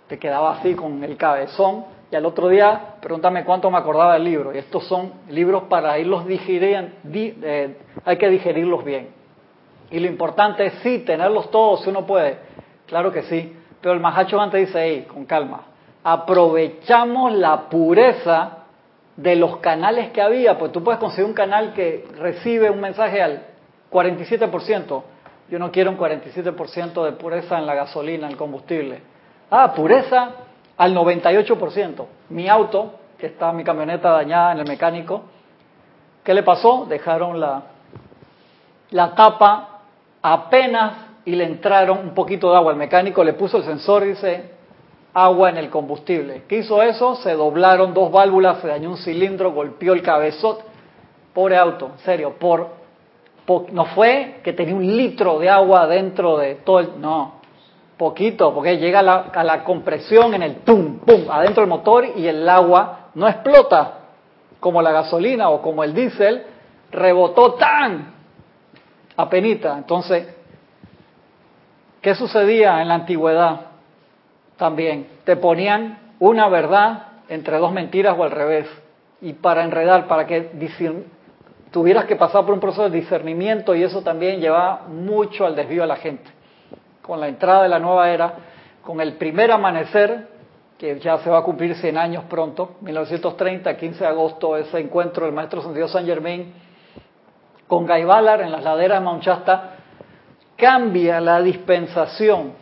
te quedaba así con el cabezón y al otro día pregúntame cuánto me acordaba del libro. Y estos son libros para irlos digiriendo, eh, hay que digerirlos bien. Y lo importante es sí, tenerlos todos si uno puede, claro que sí, pero el Mahacho antes dice, hey, con calma, aprovechamos la pureza de los canales que había, pues tú puedes conseguir un canal que recibe un mensaje al 47%. Yo no quiero un 47% de pureza en la gasolina, en el combustible. Ah, pureza al 98%. Mi auto, que está mi camioneta dañada en el mecánico, ¿qué le pasó? Dejaron la, la tapa apenas y le entraron un poquito de agua. El mecánico le puso el sensor y dice agua en el combustible. ¿Qué hizo eso? Se doblaron dos válvulas, se dañó un cilindro, golpeó el cabezot. Pobre auto, en serio, por no fue que tenía un litro de agua dentro de todo el... No, poquito, porque llega a la, compresión en el pum, pum, adentro del motor y el agua no explota como la gasolina o como el diésel, rebotó tan apenita. Entonces, ¿qué sucedía en la antigüedad? También te ponían una verdad entre dos mentiras o al revés. Y para enredar, para que tuvieras que pasar por un proceso de discernimiento y eso también lleva mucho al desvío de la gente. Con la entrada de la nueva era, con el primer amanecer, que ya se va a cumplir 100 años pronto, 1930, 15 de agosto, ese encuentro del maestro Santiago San Germain con Guy Ballard en las laderas de Mount cambia la dispensación,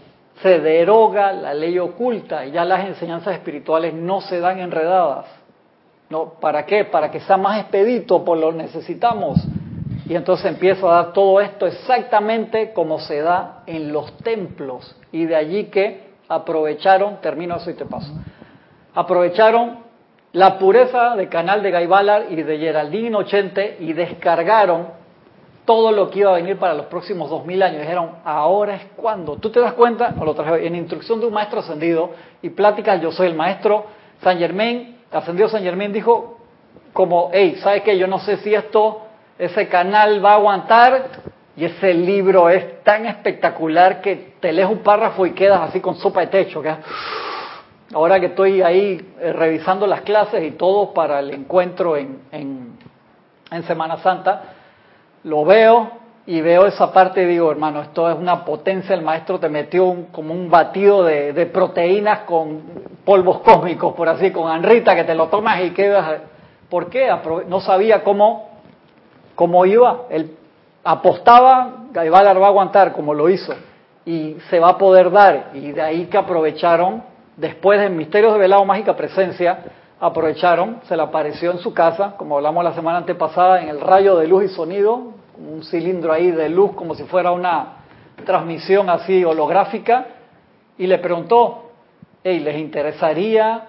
se deroga la ley oculta y ya las enseñanzas espirituales no se dan enredadas ¿No? ¿Para qué? Para que sea más expedito, por lo necesitamos. Y entonces empieza a dar todo esto exactamente como se da en los templos. Y de allí que aprovecharon, termino eso y te paso, aprovecharon la pureza del canal de Gaibalar y de Geraldine Inocente y descargaron todo lo que iba a venir para los próximos dos mil años. Dijeron, ahora es cuando. Tú te das cuenta, no lo traje en instrucción de un maestro ascendido y pláticas, yo soy el maestro San Germain ascendió San Germán dijo como, hey, ¿sabes qué? Yo no sé si esto, ese canal va a aguantar y ese libro es tan espectacular que te lees un párrafo y quedas así con sopa de techo. Ahora que estoy ahí eh, revisando las clases y todo para el encuentro en, en, Semana Santa, lo veo y veo esa parte y digo, hermano, esto es una potencia, el maestro te metió como un batido de, proteínas con polvos cósmicos, por así, con anrita, que te lo tomas y quedas... ¿Por qué? No sabía cómo, cómo iba. Él apostaba, Gaibalar va a aguantar como lo hizo y se va a poder dar. Y de ahí que aprovecharon, después de Misterios de Velado Mágica Presencia, aprovecharon, se le apareció en su casa, como hablamos la semana antepasada, en el rayo de luz y sonido, un cilindro ahí de luz como si fuera una transmisión así holográfica y le preguntó, hey, ¿les interesaría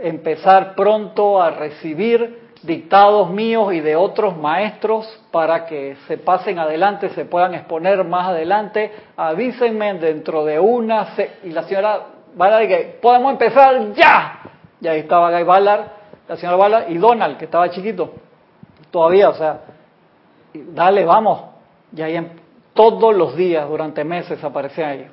empezar pronto a recibir dictados míos y de otros maestros para que se pasen adelante, se puedan exponer más adelante? Avísenme dentro de una... Y la señora Ballard que podemos empezar ya. Y ahí estaba Guy Ballard, la señora Ballard y Donald, que estaba chiquito. Todavía, o sea, dale, vamos. Y ahí todos los días, durante meses, aparecían ahí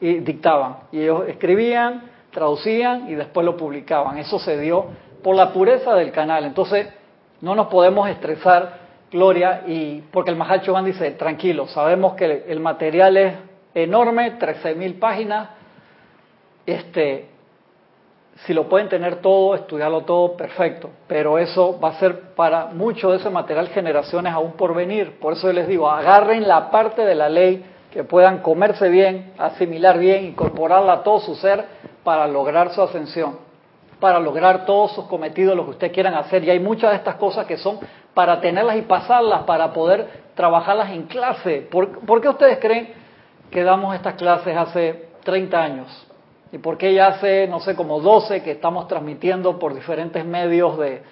y dictaban. Y ellos escribían, traducían y después lo publicaban. Eso se dio por la pureza del canal. Entonces, no nos podemos estresar, Gloria, y porque el Mahal Choban dice, tranquilo, sabemos que el material es enorme, 13.000 páginas, este, si lo pueden tener todo, estudiarlo todo, perfecto. Pero eso va a ser para mucho de ese material generaciones aún por venir. Por eso les digo, agarren la parte de la ley que puedan comerse bien, asimilar bien, incorporarla a todo su ser para lograr su ascensión, para lograr todos sus cometidos, lo que ustedes quieran hacer. Y hay muchas de estas cosas que son para tenerlas y pasarlas, para poder trabajarlas en clase. ¿Por, ¿por qué ustedes creen que damos estas clases hace 30 años? ¿Y por qué ya hace, no sé, como 12 que estamos transmitiendo por diferentes medios de,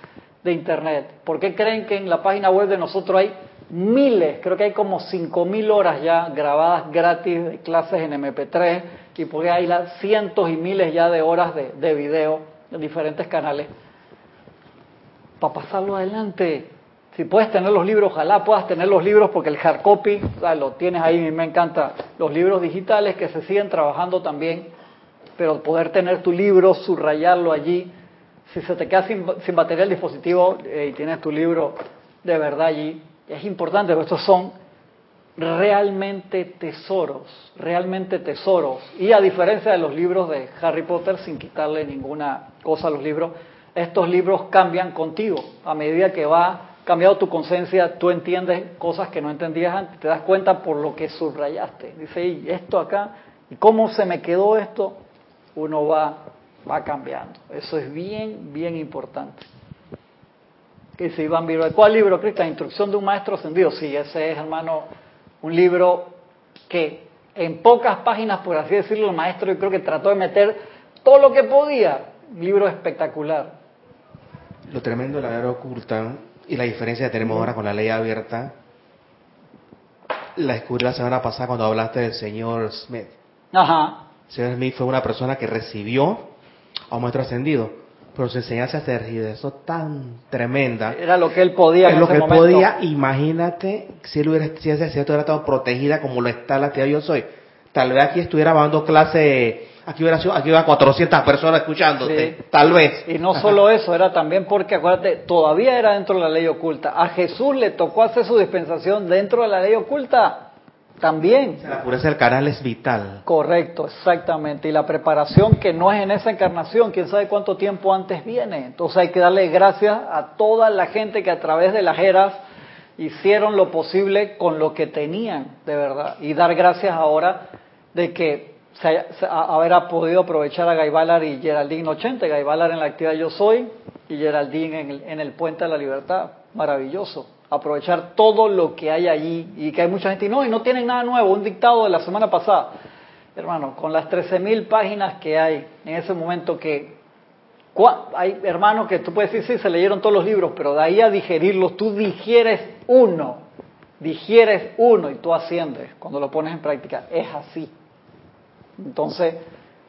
de Internet? ¿Por qué creen que en la página web de nosotros hay miles, creo que hay como 5.000 horas ya grabadas gratis de clases en MP3 y porque hay cientos y miles ya de horas de, de video en diferentes canales. Para pasarlo adelante, si puedes tener los libros, ojalá puedas tener los libros porque el hard copy, lo tienes ahí, me encanta. Los libros digitales que se siguen trabajando también, pero poder tener tu libro, subrayarlo allí. Si se te queda sin, sin batería el dispositivo y tienes tu libro de verdad allí, es importante, porque estos son realmente tesoros, realmente tesoros. Y a diferencia de los libros de Harry Potter, sin quitarle ninguna cosa a los libros, estos libros cambian contigo. A medida que va cambiando tu conciencia, tú entiendes cosas que no entendías antes, te das cuenta por lo que subrayaste. Dice, y esto acá, y cómo se me quedó esto, uno va, va cambiando. Eso es bien, bien importante dice Iván Viro. ¿Cuál libro, Cristian? Instrucción de un maestro ascendido. Sí, ese es, hermano, un libro que en pocas páginas, por así decirlo, el maestro yo creo que trató de meter todo lo que podía. Un libro espectacular. Lo tremendo de la ley oculta y la diferencia que tenemos ahora con la ley abierta, la descubrí la semana pasada cuando hablaste del señor Smith. Ajá. El señor Smith fue una persona que recibió a un maestro ascendido pero su enseñanza eso tan tremenda. Era lo que él podía. Es lo que él podía. Imagínate si él hubiera, si ese hubiera estado protegida como lo está la tía yo soy. Tal vez aquí estuviera dando clase, aquí hubiera sido, aquí hubiera 400 personas escuchándote. Tal vez. Y no solo eso, era también porque, acuérdate, todavía era dentro de la ley oculta. A Jesús le tocó hacer su dispensación dentro de la ley oculta. También. La pureza del canal es vital. Correcto, exactamente. Y la preparación que no es en esa encarnación, quién sabe cuánto tiempo antes viene. Entonces hay que darle gracias a toda la gente que a través de las eras hicieron lo posible con lo que tenían, de verdad. Y dar gracias ahora de que se, haber podido aprovechar a Gaibalar y Geraldine 80, Gaibalar en la actividad Yo Soy y Geraldine en el, en el Puente de la Libertad. Maravilloso aprovechar todo lo que hay allí y que hay mucha gente y no, y no tienen nada nuevo, un dictado de la semana pasada. Hermano, con las 13.000 páginas que hay en ese momento que hay hermanos que tú puedes decir, sí, se leyeron todos los libros, pero de ahí a digerirlos, tú digieres uno, digieres uno y tú asciendes cuando lo pones en práctica. Es así. Entonces,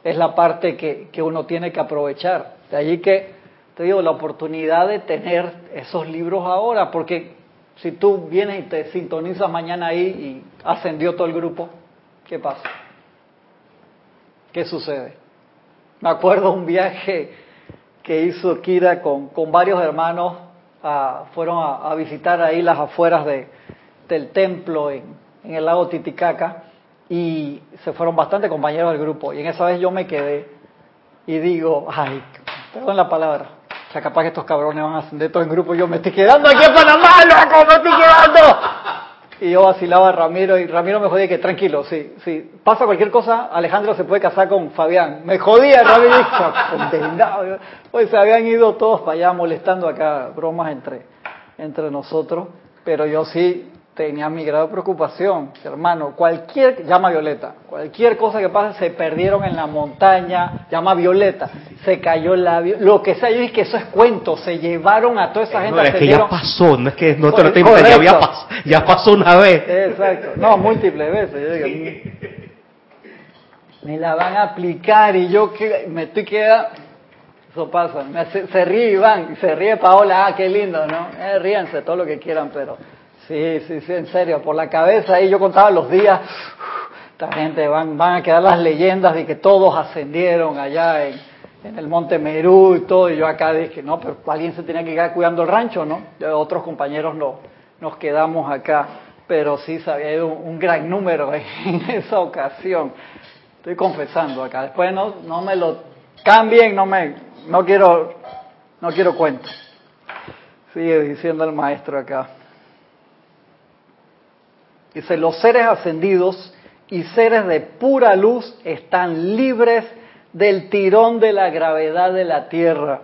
es la parte que, que uno tiene que aprovechar. De allí que te digo, la oportunidad de tener esos libros ahora, porque si tú vienes y te sintonizas mañana ahí y ascendió todo el grupo, ¿qué pasa? ¿Qué sucede? Me acuerdo un viaje que hizo Kira con, con varios hermanos, fueron a, visitar ahí las afueras de, del templo en, en el lago Titicaca y se fueron bastante compañeros del grupo. Y en esa vez yo me quedé y digo, ay, perdón la palabra, sea, capaz que estos cabrones van a ascender todo en grupo yo me estoy quedando aquí en Panamá, loco, me estoy quedando. Y yo vacilaba a Ramiro y Ramiro me jodía que tranquilo, sí, sí. Pasa cualquier cosa, Alejandro se puede casar con Fabián. Me jodía Ramiro y Pues se habían ido todos para allá molestando acá, bromas entre, entre nosotros. Pero yo sí tenía mi grado de preocupación, hermano, cualquier, llama Violeta, cualquier cosa que pase, se perdieron en la montaña, llama Violeta, se cayó el labio, lo que sea, yo dije que eso es cuento, se llevaron a toda esa gente. No, es que ya pasó, no es que no te lo estoy ya, había pasado, ya pasó una vez. Exacto, no, múltiples veces, yo digo, me la van a aplicar y yo que me estoy quedando, eso pasa, se, ríe Iván, se ríe Paola, ah, qué lindo, ¿no? Eh, ríanse todo lo que quieran, pero Sí, sí, sí, en serio, por la cabeza ahí yo contaba los días, esta gente van, van a quedar las leyendas de que todos ascendieron allá en, el Monte Merú y todo, y yo acá dije, no, pero alguien se tenía que quedar cuidando el rancho, ¿no? otros compañeros no, nos quedamos acá, pero sí había ido un, gran número en esa ocasión. Estoy confesando acá, después no, no me lo Cambien, no me, no quiero, no quiero cuento. Sigue diciendo el maestro acá. Dice, los seres ascendidos y seres de pura luz están libres del tirón de la gravedad de la Tierra.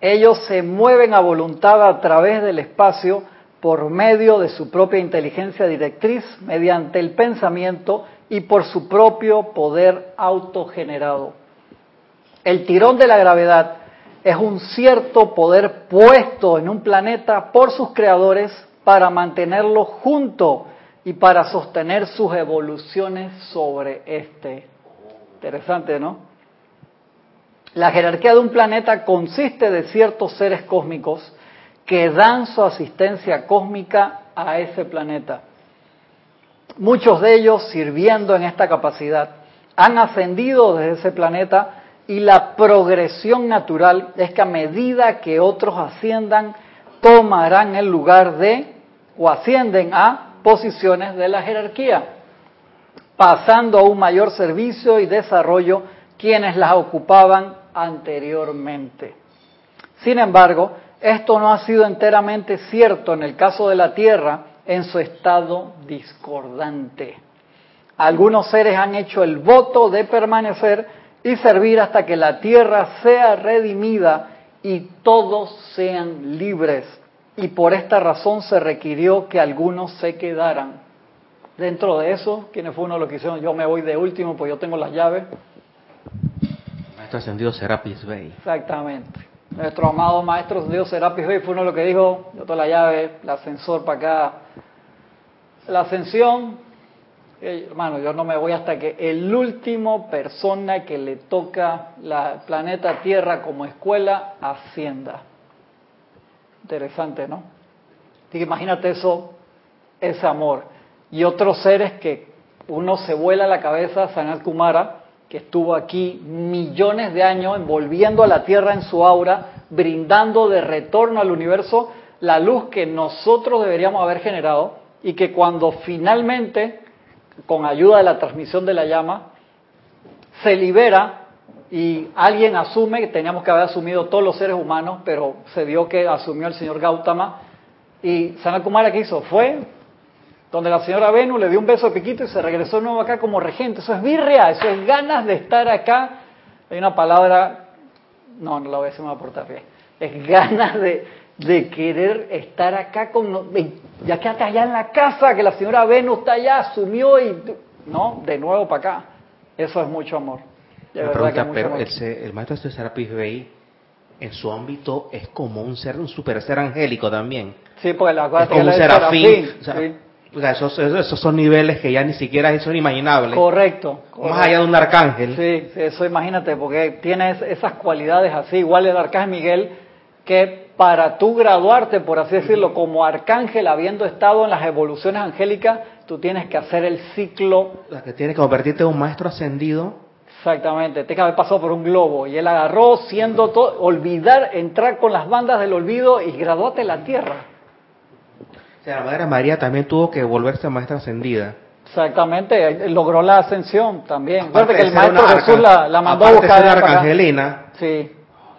Ellos se mueven a voluntad a través del espacio por medio de su propia inteligencia directriz, mediante el pensamiento y por su propio poder autogenerado. El tirón de la gravedad es un cierto poder puesto en un planeta por sus creadores para mantenerlo junto y para sostener sus evoluciones sobre este. Interesante, ¿no? La jerarquía de un planeta consiste de ciertos seres cósmicos que dan su asistencia cósmica a ese planeta. Muchos de ellos sirviendo en esta capacidad han ascendido desde ese planeta y la progresión natural es que a medida que otros asciendan, tomarán el lugar de o ascienden a posiciones de la jerarquía, pasando a un mayor servicio y desarrollo quienes las ocupaban anteriormente. Sin embargo, esto no ha sido enteramente cierto en el caso de la Tierra en su estado discordante. Algunos seres han hecho el voto de permanecer y servir hasta que la Tierra sea redimida y todos sean libres. Y por esta razón se requirió que algunos se quedaran. Dentro de eso, ¿quiénes fue uno de los que hicieron? Yo me voy de último, pues yo tengo las llaves. Maestro ascendido Serapis Bey. Exactamente. Nuestro amado maestro Dios Serapis Bey fue uno de los que dijo, yo toda la llave, el ascensor para acá. La ascensión, eh, hermano, yo no me voy hasta que el último persona que le toca la planeta Tierra como escuela ascienda. Interesante, ¿no? Imagínate eso, ese amor. Y otros seres que uno se vuela la cabeza, Sanat Kumara, que estuvo aquí millones de años envolviendo a la Tierra en su aura, brindando de retorno al universo la luz que nosotros deberíamos haber generado y que cuando finalmente, con ayuda de la transmisión de la llama, se libera y alguien asume, que teníamos que haber asumido todos los seres humanos, pero se dio que asumió el señor Gautama, y Sanakumara que hizo fue donde la señora Venus le dio un beso de piquito y se regresó de nuevo acá como regente. Eso es birria, eso es ganas de estar acá. Hay una palabra, no, no la voy a decir, me va a portar bien. Es ganas de, de querer estar acá con... Ya quédate allá en la casa, que la señora Venus está allá, asumió y... No, de nuevo para acá. Eso es mucho amor. Pregunta, pero El, maestro de Serapis Bey, en su ámbito, es como un ser, un super ser angélico también. Sí, porque la es como un serafín. O sea, esos, esos son niveles que ya ni siquiera son imaginables. Correcto, Más allá de un arcángel. Sí, eso imagínate, porque tiene esas cualidades así, igual el arcángel Miguel, que para tú graduarte, por así decirlo, como arcángel, habiendo estado en las evoluciones angélicas, tú tienes que hacer el ciclo. La que tienes que convertirte en un maestro ascendido. Exactamente, que haber pasado por un globo y él agarró siendo todo, olvidar, entrar con las bandas del olvido y graduarte en la tierra la Madre María también tuvo que volverse maestra ascendida. Exactamente, logró la ascensión también. Aparte que el maestro Jesús la, mandó a buscar. De arcangelina. Sí,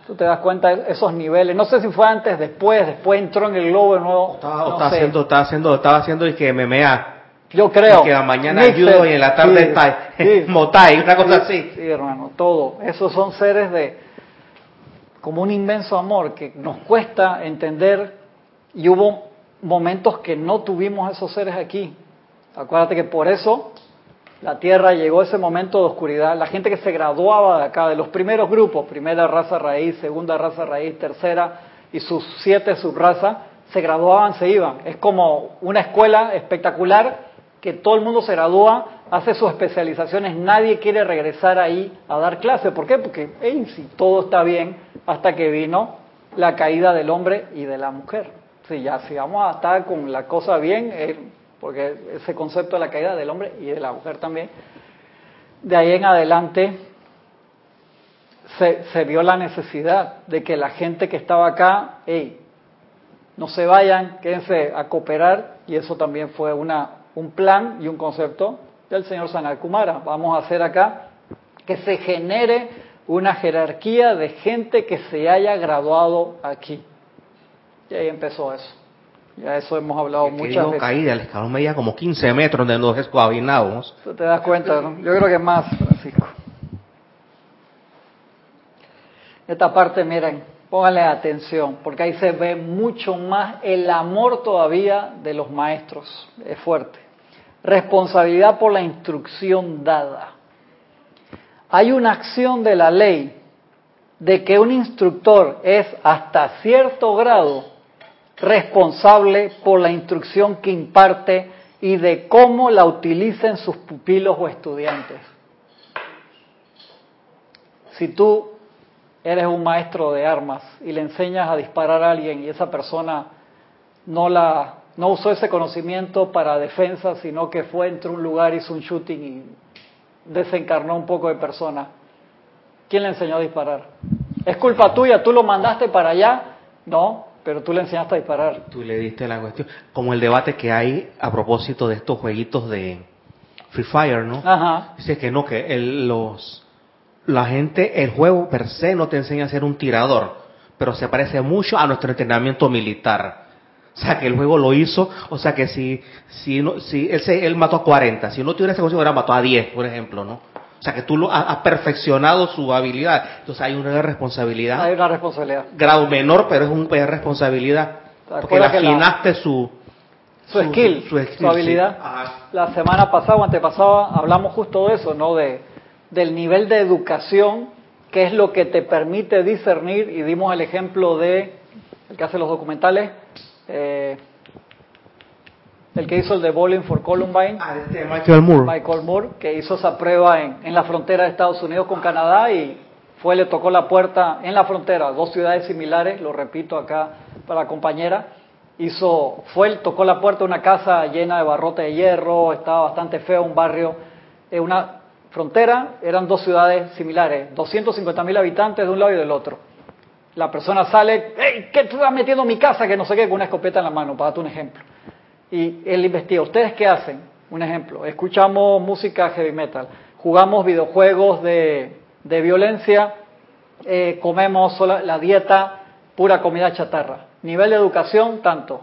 tú te das cuenta de esos niveles. No sé si fue antes, después, después entró en el globo de nuevo. Estaba, haciendo, estaba haciendo, estaba haciendo y que MMA. Yo creo. que a mañana ayudo y en la tarde está Motai, una cosa así. Sí, hermano, todo. Esos son seres de como un inmenso amor que nos cuesta entender y hubo momentos que no tuvimos esos seres aquí. Acuérdate que por eso la Tierra llegó a ese momento de oscuridad. La gente que se graduaba de acá, de los primeros grupos, primera raza raíz, segunda raza raíz, tercera y sus siete subrazas, se graduaban, se iban. Es como una escuela espectacular que todo el mundo se gradúa, hace sus especializaciones, nadie quiere regresar ahí a dar clase. ¿Por qué? Porque si todo está bien hasta que vino la caída del hombre y de la mujer. Sí, ya si vamos a estar con la cosa bien, eh, porque ese concepto de la caída del hombre y de la mujer también, de ahí en adelante se, se vio la necesidad de que la gente que estaba acá, hey, no se vayan, quédense a cooperar, y eso también fue una, un plan y un concepto del señor Sanal Kumara. Vamos a hacer acá que se genere una jerarquía de gente que se haya graduado aquí. Y ahí empezó eso. Ya eso hemos hablado muchas veces. caída, el escalón medía como 15 metros de nos escoabinábamos. te das cuenta, ¿no? Yo creo que más, Francisco. Esta parte, miren, pónganle atención, porque ahí se ve mucho más el amor todavía de los maestros. Es fuerte. Responsabilidad por la instrucción dada. Hay una acción de la ley de que un instructor es hasta cierto grado responsable por la instrucción que imparte y de cómo la utilicen sus pupilos o estudiantes. Si tú eres un maestro de armas y le enseñas a disparar a alguien y esa persona no la no usó ese conocimiento para defensa, sino que fue entre un lugar, hizo un shooting y desencarnó un poco de persona. ¿Quién le enseñó a disparar? ¿Es culpa tuya? ¿Tú lo mandaste para allá? No, pero tú le enseñaste a disparar. Tú le diste la cuestión. Como el debate que hay a propósito de estos jueguitos de Free Fire, ¿no? Ajá. Dice que no, que el, los, la gente, el juego per se no te enseña a ser un tirador, pero se parece mucho a nuestro entrenamiento militar. O sea, que el juego lo hizo, o sea, que si, si, no, si él, se, él mató a 40, si no tuviera ese consejo, mató a 10, por ejemplo, ¿no? O sea, que tú lo has perfeccionado su habilidad. Entonces hay una responsabilidad. Hay una responsabilidad. Grado menor, pero es una responsabilidad. Porque le afinaste su, su, skill, su, habilidad. La semana pasada o antepasada hablamos justo de eso, ¿no? De, del nivel de educación, que es lo que te permite discernir, y dimos el ejemplo de el que hace los documentales, eh, el que hizo el de Bowling for Columbine, ah, este Michael Moore. Michael Moore, que hizo esa prueba en, en la frontera de Estados Unidos con Canadá y fue, le tocó la puerta en la frontera, dos ciudades similares, lo repito acá para la compañera, hizo, fue, tocó la puerta de una casa llena de barrote de hierro, estaba bastante feo, un barrio, en una frontera, eran dos ciudades similares, 250 mil habitantes de un lado y del otro. La persona sale, hey, ¿qué tú estás metiendo en mi casa? Que no sé qué, con una escopeta en la mano, para darte un ejemplo. Y él investiga, ¿ustedes qué hacen? Un ejemplo, escuchamos música heavy metal, jugamos videojuegos de, de violencia, eh, comemos la dieta, pura comida chatarra. Nivel de educación, tanto.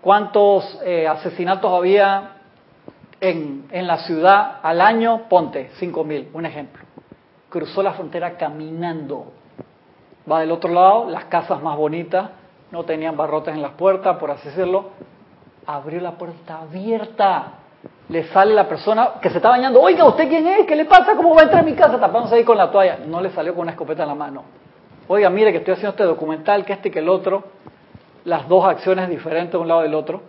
¿Cuántos eh, asesinatos había en, en la ciudad al año? Ponte, 5.000, un ejemplo. Cruzó la frontera caminando. Va del otro lado, las casas más bonitas, no tenían barrotes en las puertas, por así decirlo abrió la puerta abierta. Le sale la persona que se está bañando, oiga, ¿usted quién es? ¿Qué le pasa? ¿Cómo va a entrar a mi casa tapándose ahí con la toalla? No le salió con una escopeta en la mano. Oiga, mire que estoy haciendo este documental, que este y que el otro, las dos acciones diferentes de un lado del otro.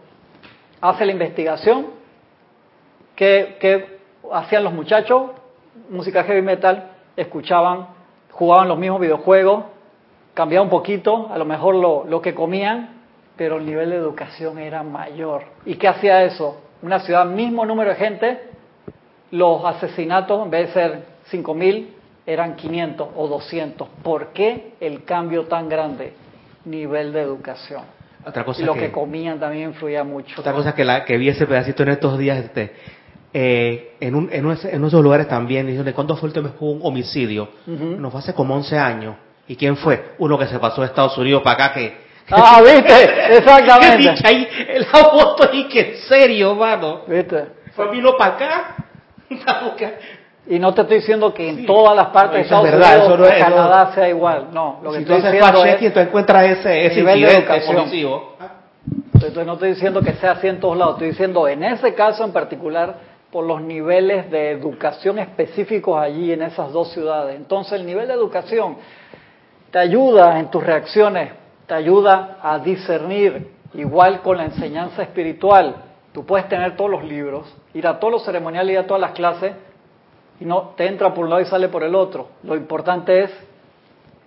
Hace la investigación, que, hacían los muchachos, música heavy metal, escuchaban, jugaban los mismos videojuegos, cambiaba un poquito, a lo mejor lo, lo que comían, pero el nivel de educación era mayor. ¿Y qué hacía eso? Una ciudad, mismo número de gente, los asesinatos, en vez de ser 5.000, eran 500 o 200. ¿Por qué el cambio tan grande? Nivel de educación. Otra cosa y lo que, comían también influía mucho. Otra cosa que, la, que vi ese pedacito en estos días, este, eh, en, un, en, esos lugares también, diciendo, ¿cuándo fue el tema? Fue un homicidio. No fue hace como 11 años. ¿Y quién fue? Uno que se pasó de Estados Unidos para acá, que Ah, viste, exactamente. ahí, el foto y que en serio, mano. Viste. Fue vino para acá. Y no te estoy diciendo que en todas las partes de Estados Unidos no Canadá sea igual. No, lo que si estoy diciendo es tú encuentras ese, ese nivel de educación. Entonces no estoy diciendo que sea así en todos lados. Estoy diciendo en ese caso en particular por los niveles de educación específicos allí en esas dos ciudades. Entonces el nivel de educación te ayuda en tus reacciones te ayuda a discernir, igual con la enseñanza espiritual. Tú puedes tener todos los libros, ir a todos los ceremoniales, ir a todas las clases, y no te entra por un lado y sale por el otro. Lo importante es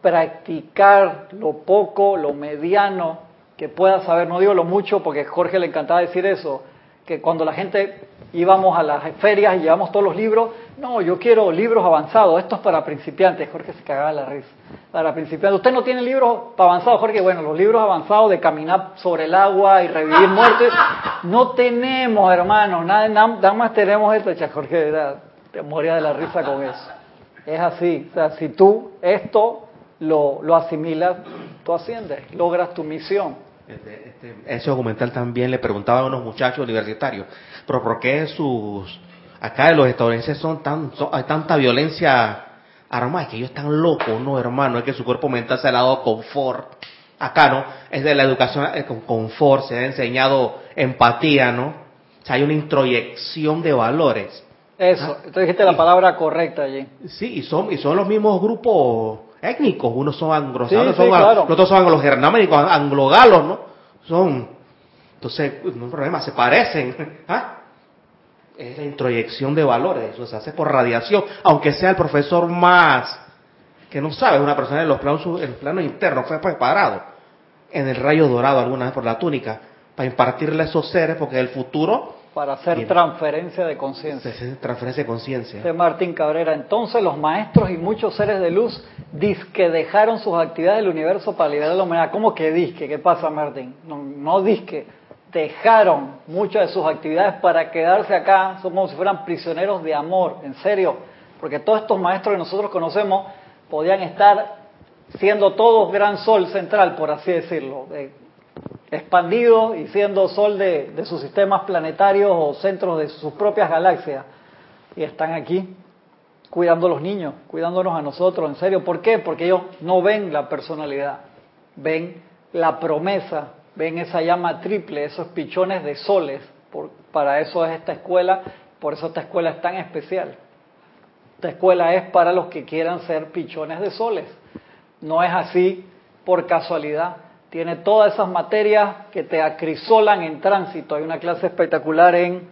practicar lo poco, lo mediano que puedas saber. No digo lo mucho porque Jorge le encantaba decir eso, que cuando la gente íbamos a las ferias y llevamos todos los libros, no, yo quiero libros avanzados, esto es para principiantes, Jorge se cagaba la risa, para principiantes. Usted no tiene libros avanzados, Jorge, bueno, los libros avanzados de caminar sobre el agua y revivir muertes, no tenemos, hermano, nada, nada más tenemos esto, Jorge, te moría de la risa con eso. Es así. O sea, si tú esto lo, lo asimilas, tú asciendes, logras tu misión. Este, este, ese documental también le preguntaba a unos muchachos universitarios, pero ¿por qué sus acá los estadounidenses son tan hay tanta violencia armada? Es que ellos están locos, no hermano, es que su cuerpo mental se ha dado confort. Acá no, es de la educación con confort, se ha enseñado empatía, ¿no? O sea, hay una introyección de valores. Eso, ¿Ah? entonces dijiste la palabra correcta allí. Sí, y son, y son los mismos grupos étnicos, unos son anglosajones, sí, los otros son anglo-germánicos, anglogalos, ¿no? Son, entonces, no hay problema, se parecen, ¿ah? Es la introyección de valores, eso se hace por radiación, aunque sea el profesor más que no sabe, una persona en los planos, en el plano interno fue preparado en el rayo dorado alguna vez por la túnica para impartirle a esos seres, porque el futuro para hacer transferencia de conciencia. Transferencia de conciencia. Martín Cabrera. Entonces los maestros y muchos seres de luz disque dejaron sus actividades del universo para liberar la humanidad. ¿Cómo que disque? ¿Qué pasa, Martín? No, no disque. Dejaron muchas de sus actividades para quedarse acá. Son como si fueran prisioneros de amor. En serio. Porque todos estos maestros que nosotros conocemos podían estar siendo todos gran sol central, por así decirlo expandido y siendo sol de, sus sistemas planetarios o centros de sus propias galaxias. Y están aquí cuidando a los niños, cuidándonos a nosotros, en serio. ¿Por qué? Porque ellos no ven la personalidad, ven la promesa, ven esa llama triple, esos pichones de soles. para eso es esta escuela, por eso esta escuela es tan especial. Esta escuela es para los que quieran ser pichones de soles. No es así por casualidad tiene todas esas materias que te acrisolan en tránsito. Hay una clase espectacular en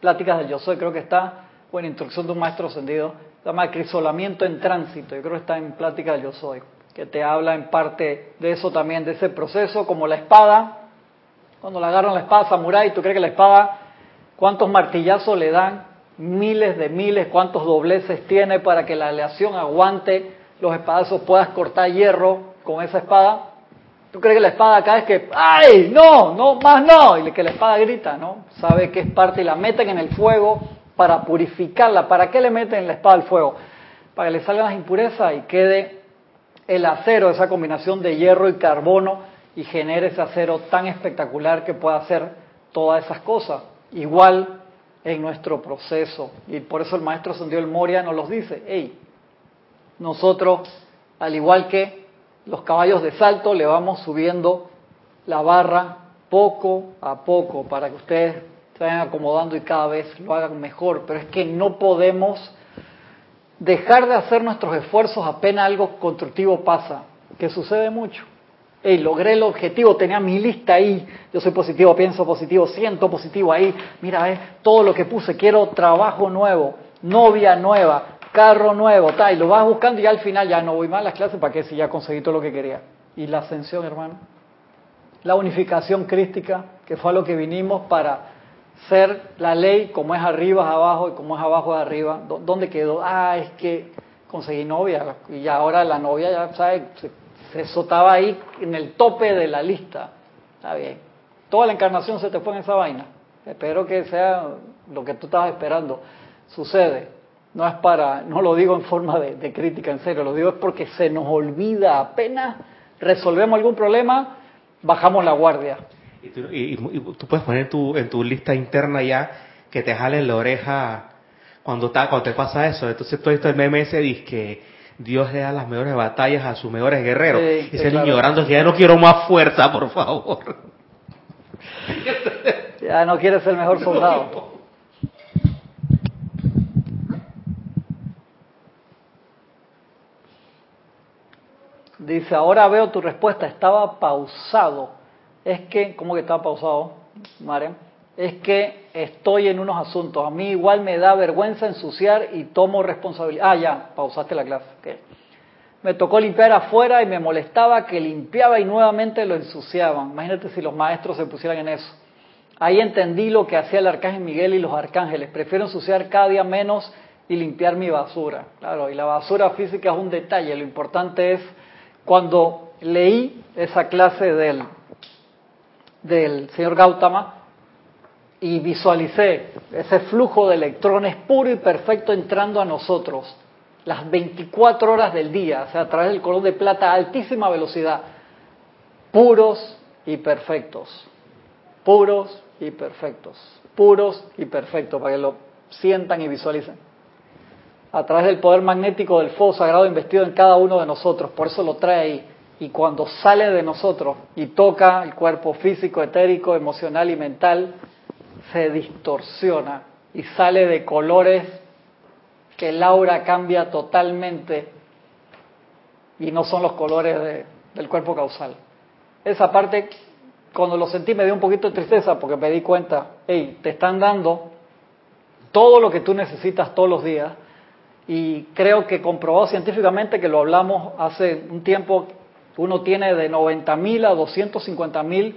Pláticas del Yo Soy, creo que está, o en Instrucción de un Maestro Ascendido, se llama acrisolamiento en tránsito, yo creo que está en Pláticas del Yo Soy, que te habla en parte de eso también, de ese proceso, como la espada, cuando le agarran la espada samurai, ¿tú crees que la espada, cuántos martillazos le dan? Miles de miles, cuántos dobleces tiene para que la aleación aguante los espadazos, puedas cortar hierro con esa espada ¿Tú crees que la espada acá es que, ¡ay! No, no, más no. Y que la espada grita, ¿no? Sabe que es parte y la meten en el fuego para purificarla. ¿Para qué le meten la espada al fuego? Para que le salgan las impurezas y quede el acero, esa combinación de hierro y carbono, y genere ese acero tan espectacular que pueda hacer todas esas cosas. Igual en nuestro proceso. Y por eso el maestro Sandio el Moria nos los dice, hey, nosotros, al igual que los caballos de salto le vamos subiendo la barra poco a poco para que ustedes se vayan acomodando y cada vez lo hagan mejor. Pero es que no podemos dejar de hacer nuestros esfuerzos apenas algo constructivo pasa, que sucede mucho. Hey, logré el objetivo, tenía mi lista ahí, yo soy positivo, pienso positivo, siento positivo ahí, mira, eh, todo lo que puse, quiero trabajo nuevo, novia nueva, carro nuevo, tal, y lo vas buscando y al final ya no voy más a las clases, ¿para qué? Si ya conseguí todo lo que quería. Y la ascensión, hermano. La unificación crística, que fue a lo que vinimos para ser la ley como es arriba es abajo y como es abajo es arriba. ¿Dónde quedó? Ah, es que conseguí novia y ahora la novia ya, ¿sabes? Se, se sotaba ahí en el tope de la lista. Está bien. Toda la encarnación se te fue en esa vaina. Espero que sea lo que tú estabas esperando. Sucede no es para, no lo digo en forma de, crítica, en serio, lo digo es porque se nos olvida apenas resolvemos algún problema, bajamos la guardia. Y tú, puedes poner tu, en tu lista interna ya que te jale la oreja cuando, cuando te pasa eso. Entonces todo esto el meme ese dice que Dios le da las mejores batallas a sus mejores guerreros. y ese niño llorando que ya no quiero más fuerza, por favor. ya no quieres ser el mejor soldado. Dice, ahora veo tu respuesta, estaba pausado. Es que, ¿cómo que estaba pausado, Mariam? Es que estoy en unos asuntos. A mí igual me da vergüenza ensuciar y tomo responsabilidad. Ah, ya, pausaste la clase. Me tocó limpiar afuera y me molestaba que limpiaba y nuevamente lo ensuciaban. Imagínate si los maestros se pusieran en eso. Ahí entendí lo que hacía el arcángel Miguel y los arcángeles. Prefiero ensuciar cada día menos y limpiar mi basura. Claro, y la basura física es un detalle. Lo importante es cuando leí esa clase del, del señor Gautama y visualicé ese flujo de electrones puro y perfecto entrando a nosotros, las 24 horas del día, o sea, a través del color de plata a altísima velocidad, puros y perfectos, puros y perfectos, puros y perfectos, para que lo sientan y visualicen. A través del poder magnético del fuego sagrado investido en cada uno de nosotros, por eso lo trae ahí. Y cuando sale de nosotros y toca el cuerpo físico, etérico, emocional y mental, se distorsiona y sale de colores que el aura cambia totalmente y no son los colores del cuerpo causal. Esa parte, cuando lo sentí, me dio un poquito de tristeza porque me di cuenta, hey, te están dando todo lo que tú necesitas todos los días y creo que comprobado científicamente que lo hablamos hace un tiempo, uno tiene de 90 mil a 250 mil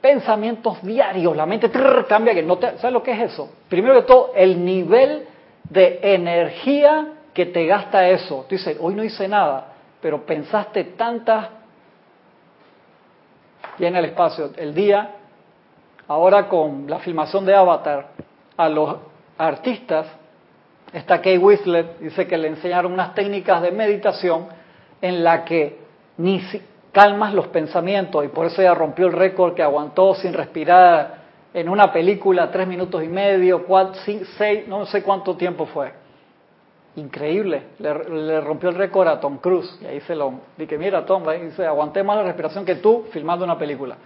pensamientos diarios, la mente cambia, que no te, ¿sabes lo que es eso? Primero que todo, el nivel de energía que te gasta eso. Tú dices, hoy no hice nada, pero pensaste tantas en el espacio, el día, ahora con la filmación de Avatar, a los artistas, está Kay Whistler, dice que le enseñaron unas técnicas de meditación en la que ni, calmas los pensamientos y por eso ella rompió el récord que aguantó sin respirar en una película tres minutos y medio, cuatro, seis, no sé cuánto tiempo fue. Increíble, le, rompió el récord a Tom Cruise y ahí se lo dije, mira Tom, dice, aguanté más la respiración que tú filmando una película.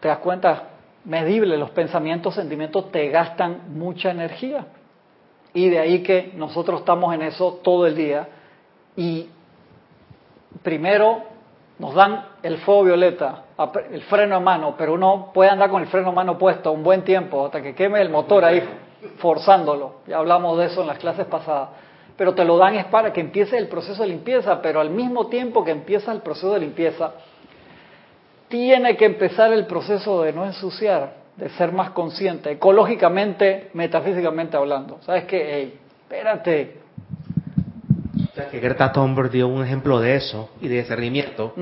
¿Te das cuenta? Medible, los pensamientos, sentimientos te gastan mucha energía. Y de ahí que nosotros estamos en eso todo el día. Y primero nos dan el fuego violeta, el freno a mano, pero uno puede andar con el freno a mano puesto un buen tiempo hasta que queme el motor ahí, forzándolo. Ya hablamos de eso en las clases pasadas. Pero te lo dan es para que empiece el proceso de limpieza, pero al mismo tiempo que empieza el proceso de limpieza, tiene que empezar el proceso de no ensuciar, de ser más consciente, ecológicamente, metafísicamente hablando. ¿Sabes qué? Hey, espérate, que Greta Thunberg dio un ejemplo de eso y de discernimiento.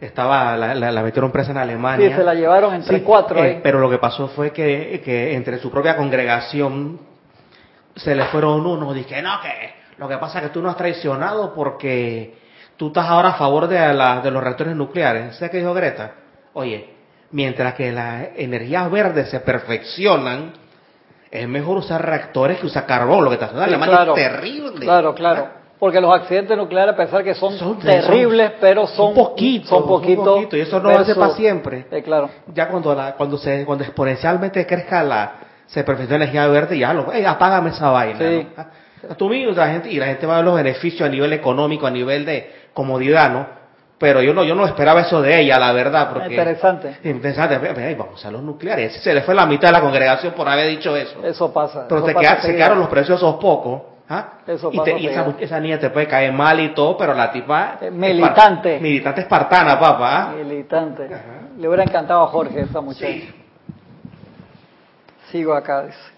Estaba, la, la, metieron presa en Alemania. Sí, se la llevaron entre cuatro. Eh, pero lo que pasó fue que, que entre su propia congregación se le fueron unos. Dije, no, que lo que pasa es que tú no has traicionado porque tú estás ahora a favor de, la, de los reactores nucleares. ¿Sabes qué dijo Greta? Oye, mientras que las energías verdes se perfeccionan, es mejor usar reactores que usar carbón. Lo que está haciendo Alemania es terrible. Claro, claro. Porque los accidentes nucleares, a pesar que son, terribles, pero son, poquitos. Son poquitos. y eso no va a ser para siempre. Eh, claro. Ya cuando la, cuando se, cuando exponencialmente crezca la, se perfecciona la energía verde, ya lo, hey, apágame esa vaina. Sí. ¿no? Tú mismo, la gente, y la gente va a ver los beneficios a nivel económico, a nivel de comodidad, ¿no? Pero yo no, yo no esperaba eso de ella, la verdad, porque... Interesante. Interesante. Vamos a los nucleares. Se le fue la mitad de la congregación por haber dicho eso. Eso pasa. Pero se, quedaron los preciosos pocos ¿Ah? y, esa, niña te puede caer mal y todo, pero la tipa... Eh, militante. militante espartana, papá. ¿ah? Militante. Le hubiera encantado a Jorge esa muchacha. Sigo acá, dice.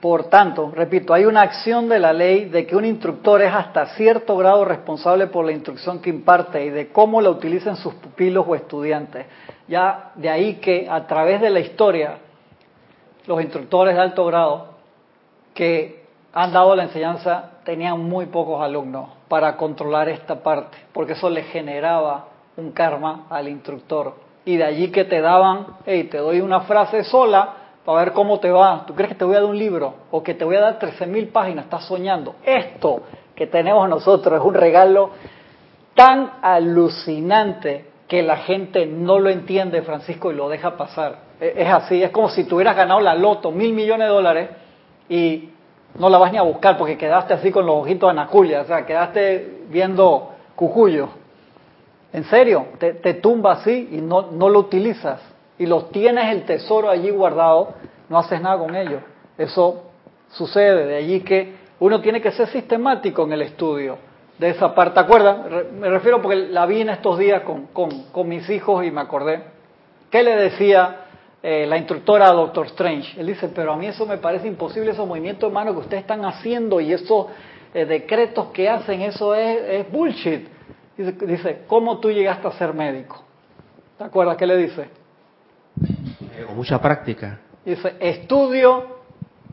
Por tanto, repito, hay una acción de la ley de que un instructor es hasta cierto grado responsable por la instrucción que imparte y de cómo la utilizan sus pupilos o estudiantes. Ya de ahí que a través de la historia, los instructores de alto grado que han dado la enseñanza tenían muy pocos alumnos para controlar esta parte, porque eso le generaba un karma al instructor. Y de allí que te daban, hey, te doy una frase sola para ver cómo te va. ¿Tú crees que te voy a dar un libro o que te voy a dar 13.000 páginas? Estás soñando. Esto que tenemos nosotros es un regalo tan alucinante que la gente no lo entiende, Francisco, y lo deja pasar. E-, es así, es como si tuvieras ganado la loto, mil millones de dólares, y no la vas ni a buscar porque quedaste así con los ojitos de o sea, quedaste viendo cucuyo. En serio, te, tumba así y no, no lo utilizas. Y los tienes el tesoro allí guardado, no haces nada con ellos. Eso sucede, de allí que uno tiene que ser sistemático en el estudio de esa parte. ¿Te acuerdas? Me refiero porque la vi en estos días con, con, con mis hijos y me acordé. ¿Qué le decía eh, la instructora Doctor Strange. Él dice, pero a mí eso me parece imposible, esos movimientos humanos que ustedes están haciendo y esos eh, decretos que hacen, eso es, bullshit. Dice, dice, ¿cómo tú llegaste a ser médico? ¿Te acuerdas qué le dice? Con mucha práctica. Dice, estudio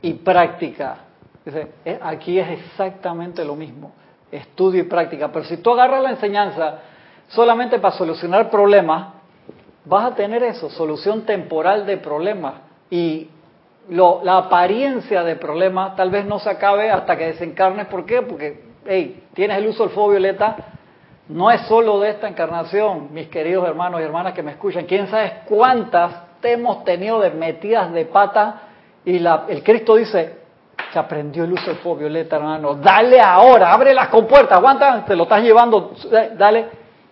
y práctica. Eh, aquí es exactamente lo mismo, estudio y práctica. Pero si tú agarras la enseñanza solamente para solucionar problemas, vas a tener eso, solución temporal de problemas. Y la apariencia de problemas tal vez no se acabe hasta que desencarnes. ¿Por qué? Porque, hey, tienes el uso del fuego violeta, no es solo de esta encarnación, mis queridos hermanos y hermanas que me escuchan. ¿Quién sabe cuántas te hemos tenido de metidas de pata? Y la, el Cristo dice, se aprendió el uso del fuego violeta, hermano. Dale ahora, abre las compuertas, aguanta, te lo estás llevando, dale.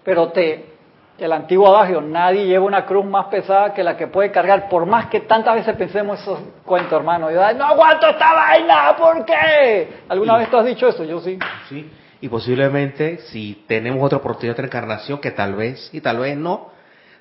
Pero te, el antiguo adagio, nadie lleva una cruz más pesada que la que puede cargar, por más que tantas veces pensemos esos cuentos, hermano. Yo, no aguanto esta vaina, ¿por qué? ¿Alguna vez tú has dicho eso? Yo sí. Sí, y posiblemente si tenemos otra oportunidad de encarnación, que tal vez y tal vez no,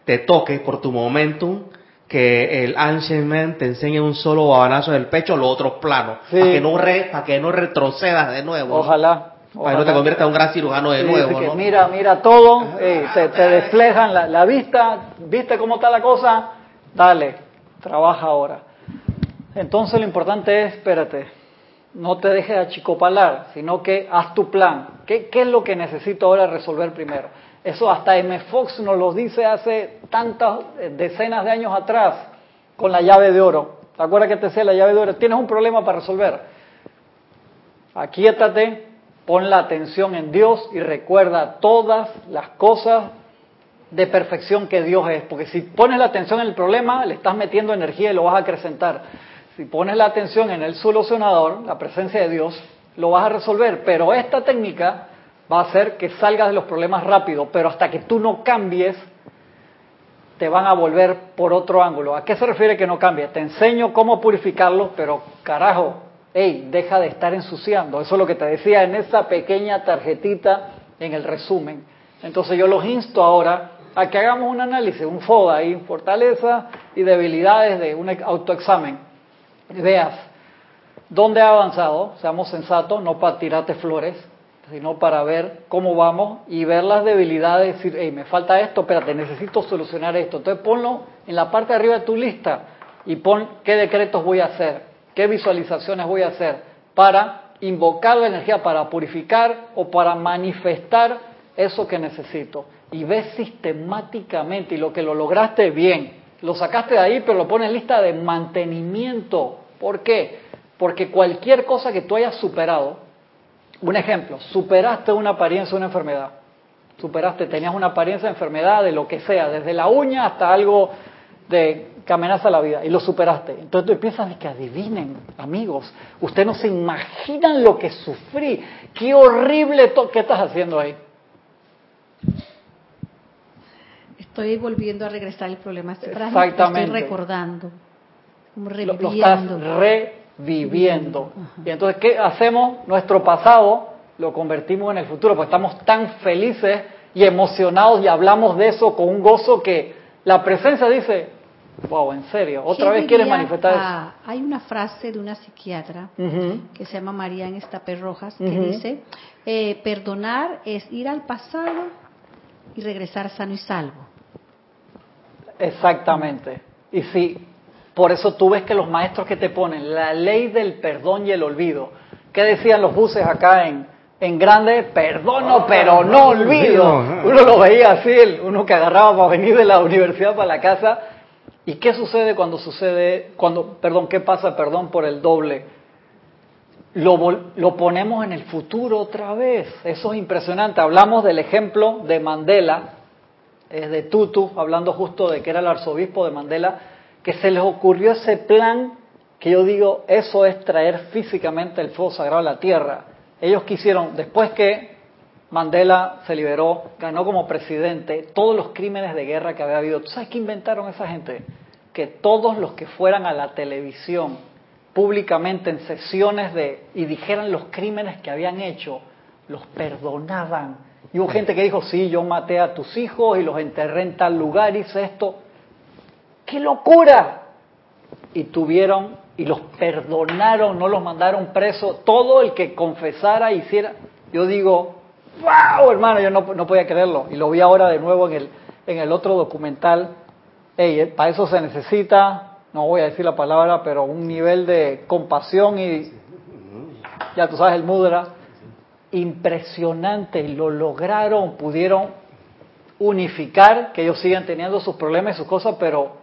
te toque por tu momentum que el Ancient Man te enseñe un solo babanazo del pecho los otros planos, para que no para que no retrocedas de nuevo. Ojalá. Para que no te conviertas en un gran cirujano de nuevo. ¿no? Mira, mira todo, te, te, desflejan la, la, vista, viste cómo está la cosa, dale, trabaja ahora. Entonces lo importante es, espérate, no te dejes achicopalar, sino que haz tu plan. ¿Qué, ¿Qué, es lo que necesito ahora resolver primero? Eso hasta M. Fox nos lo dice hace tantas eh, decenas de años atrás con la llave de oro. ¿Te acuerdas que te decía la llave de oro? Tienes un problema para resolver. Aquíétate, Pon la atención en Dios y recuerda todas las cosas de perfección que Dios es. Porque si pones la atención en el problema, le estás metiendo energía y lo vas a acrecentar. Si pones la atención en el solucionador, la presencia de Dios, lo vas a resolver. Pero esta técnica va a hacer que salgas de los problemas rápido. Pero hasta que tú no cambies, te van a volver por otro ángulo. ¿A qué se refiere que no cambie? Te enseño cómo purificarlo, pero carajo, hey, deja de estar ensuciando. Eso es lo que te decía en esa pequeña tarjetita en el resumen. Entonces yo los insto ahora a que hagamos un análisis, un FODA ahí, fortaleza y debilidades de un autoexamen. Veas dónde ha avanzado, seamos sensatos, no para tirarte flores, sino para ver cómo vamos y ver las debilidades, decir, hey, me falta esto, espérate, necesito solucionar esto. Entonces ponlo en la parte de arriba de tu lista y pon qué decretos voy a hacer ¿Qué visualizaciones voy a hacer para invocar la energía, para purificar o para manifestar eso que necesito? Y ves sistemáticamente y lo que lo lograste bien, lo sacaste de ahí, pero lo pones en lista de mantenimiento. ¿Por qué? Porque cualquier cosa que tú hayas superado, un ejemplo, superaste una apariencia, una enfermedad, superaste, tenías una apariencia de enfermedad de lo que sea, desde la uña hasta algo de que amenaza la vida y lo superaste. Entonces tú empiezas a que adivinen, amigos, ustedes no se imaginan lo que sufrí, qué horrible ¿qué estás haciendo ahí? Estoy volviendo a regresar el problema. Exactamente. Estoy recordando, como reviviendo. Lo, estás reviviendo. Y entonces, ¿qué hacemos? Nuestro pasado lo convertimos en el futuro, porque estamos tan felices y emocionados y hablamos de eso con un gozo que la presencia dice, Wow, en serio, otra vez quieres manifestar eso. Hay una frase de una psiquiatra que se llama María en Estape Rojas que dice: eh, Perdonar es ir al pasado y regresar sano y salvo. Exactamente. Y sí, por eso tú ves que los maestros que te ponen la ley del perdón y el olvido. ¿Qué decían los buses acá en, en grande? Perdono, pero no olvido. Uno lo veía así, uno que agarraba para venir de la universidad para la casa ¿Y qué sucede cuando sucede, cuando, perdón, qué pasa, perdón, por el doble? Lo, lo ponemos en el futuro otra vez. Eso es impresionante. Hablamos del ejemplo de Mandela, de Tutu, hablando justo de que era el arzobispo de Mandela, que se les ocurrió ese plan que yo digo, eso es traer físicamente el fuego sagrado a la tierra. Ellos quisieron, después que Mandela se liberó, ganó como presidente, todos los crímenes de guerra que había habido. ¿Tú sabes qué inventaron esa gente? Que todos los que fueran a la televisión públicamente en sesiones de y dijeran los crímenes que habían hecho, los perdonaban. Y hubo gente que dijo, sí, yo maté a tus hijos y los enterré en tal lugar, hice esto. ¡Qué locura! Y tuvieron y los perdonaron, no los mandaron presos. Todo el que confesara, hiciera. Yo digo, ¡Wow! Hermano, yo no, podía creerlo. Y lo vi ahora de nuevo en el, en el otro documental. Hey, eh, para eso se necesita no voy a decir la palabra, pero un nivel de compasión y, ya tú sabes, el mudra, impresionante, lo lograron, pudieron unificar, que ellos sigan teniendo sus problemas y sus cosas, pero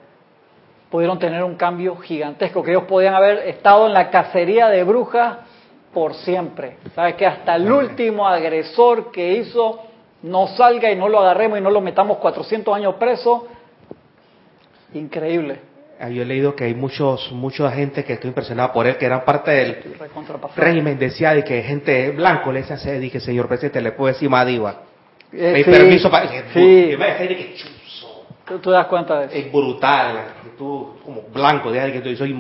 pudieron tener un cambio gigantesco, que ellos podían haber estado en la cacería de brujas por siempre. ¿Sabes? Que hasta el último agresor que hizo no salga y no lo agarremos y no lo metamos 400 años preso. Increíble. Ah, yo he leído que hay muchos, mucha gente que estoy impresionado por él, que eran parte del régimen de y que gente blanco le dice, dije, señor presidente, le puedo decir Madiva. Eh, permiso para... Sí. ¿Tú, ¿Tú, das cuenta de eso? Es brutal. Tú, como blanco, de que tú soy,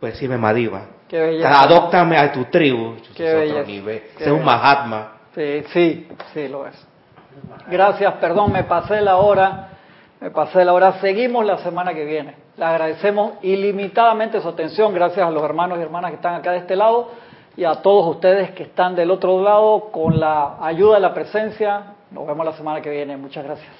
puedes decirme Madiva. Qué belleza. Adóptame a tu tribu. Qué es otro nivel. es un Mahatma. Sí, sí, sí, lo es. Gracias, perdón, me pasé la hora. Me pasé la hora. Seguimos la semana que viene. Le agradecemos ilimitadamente su atención. Gracias a los hermanos y hermanas que están acá de este lado y a todos ustedes que están del otro lado con la ayuda de la presencia. Nos vemos la semana que viene. Muchas gracias.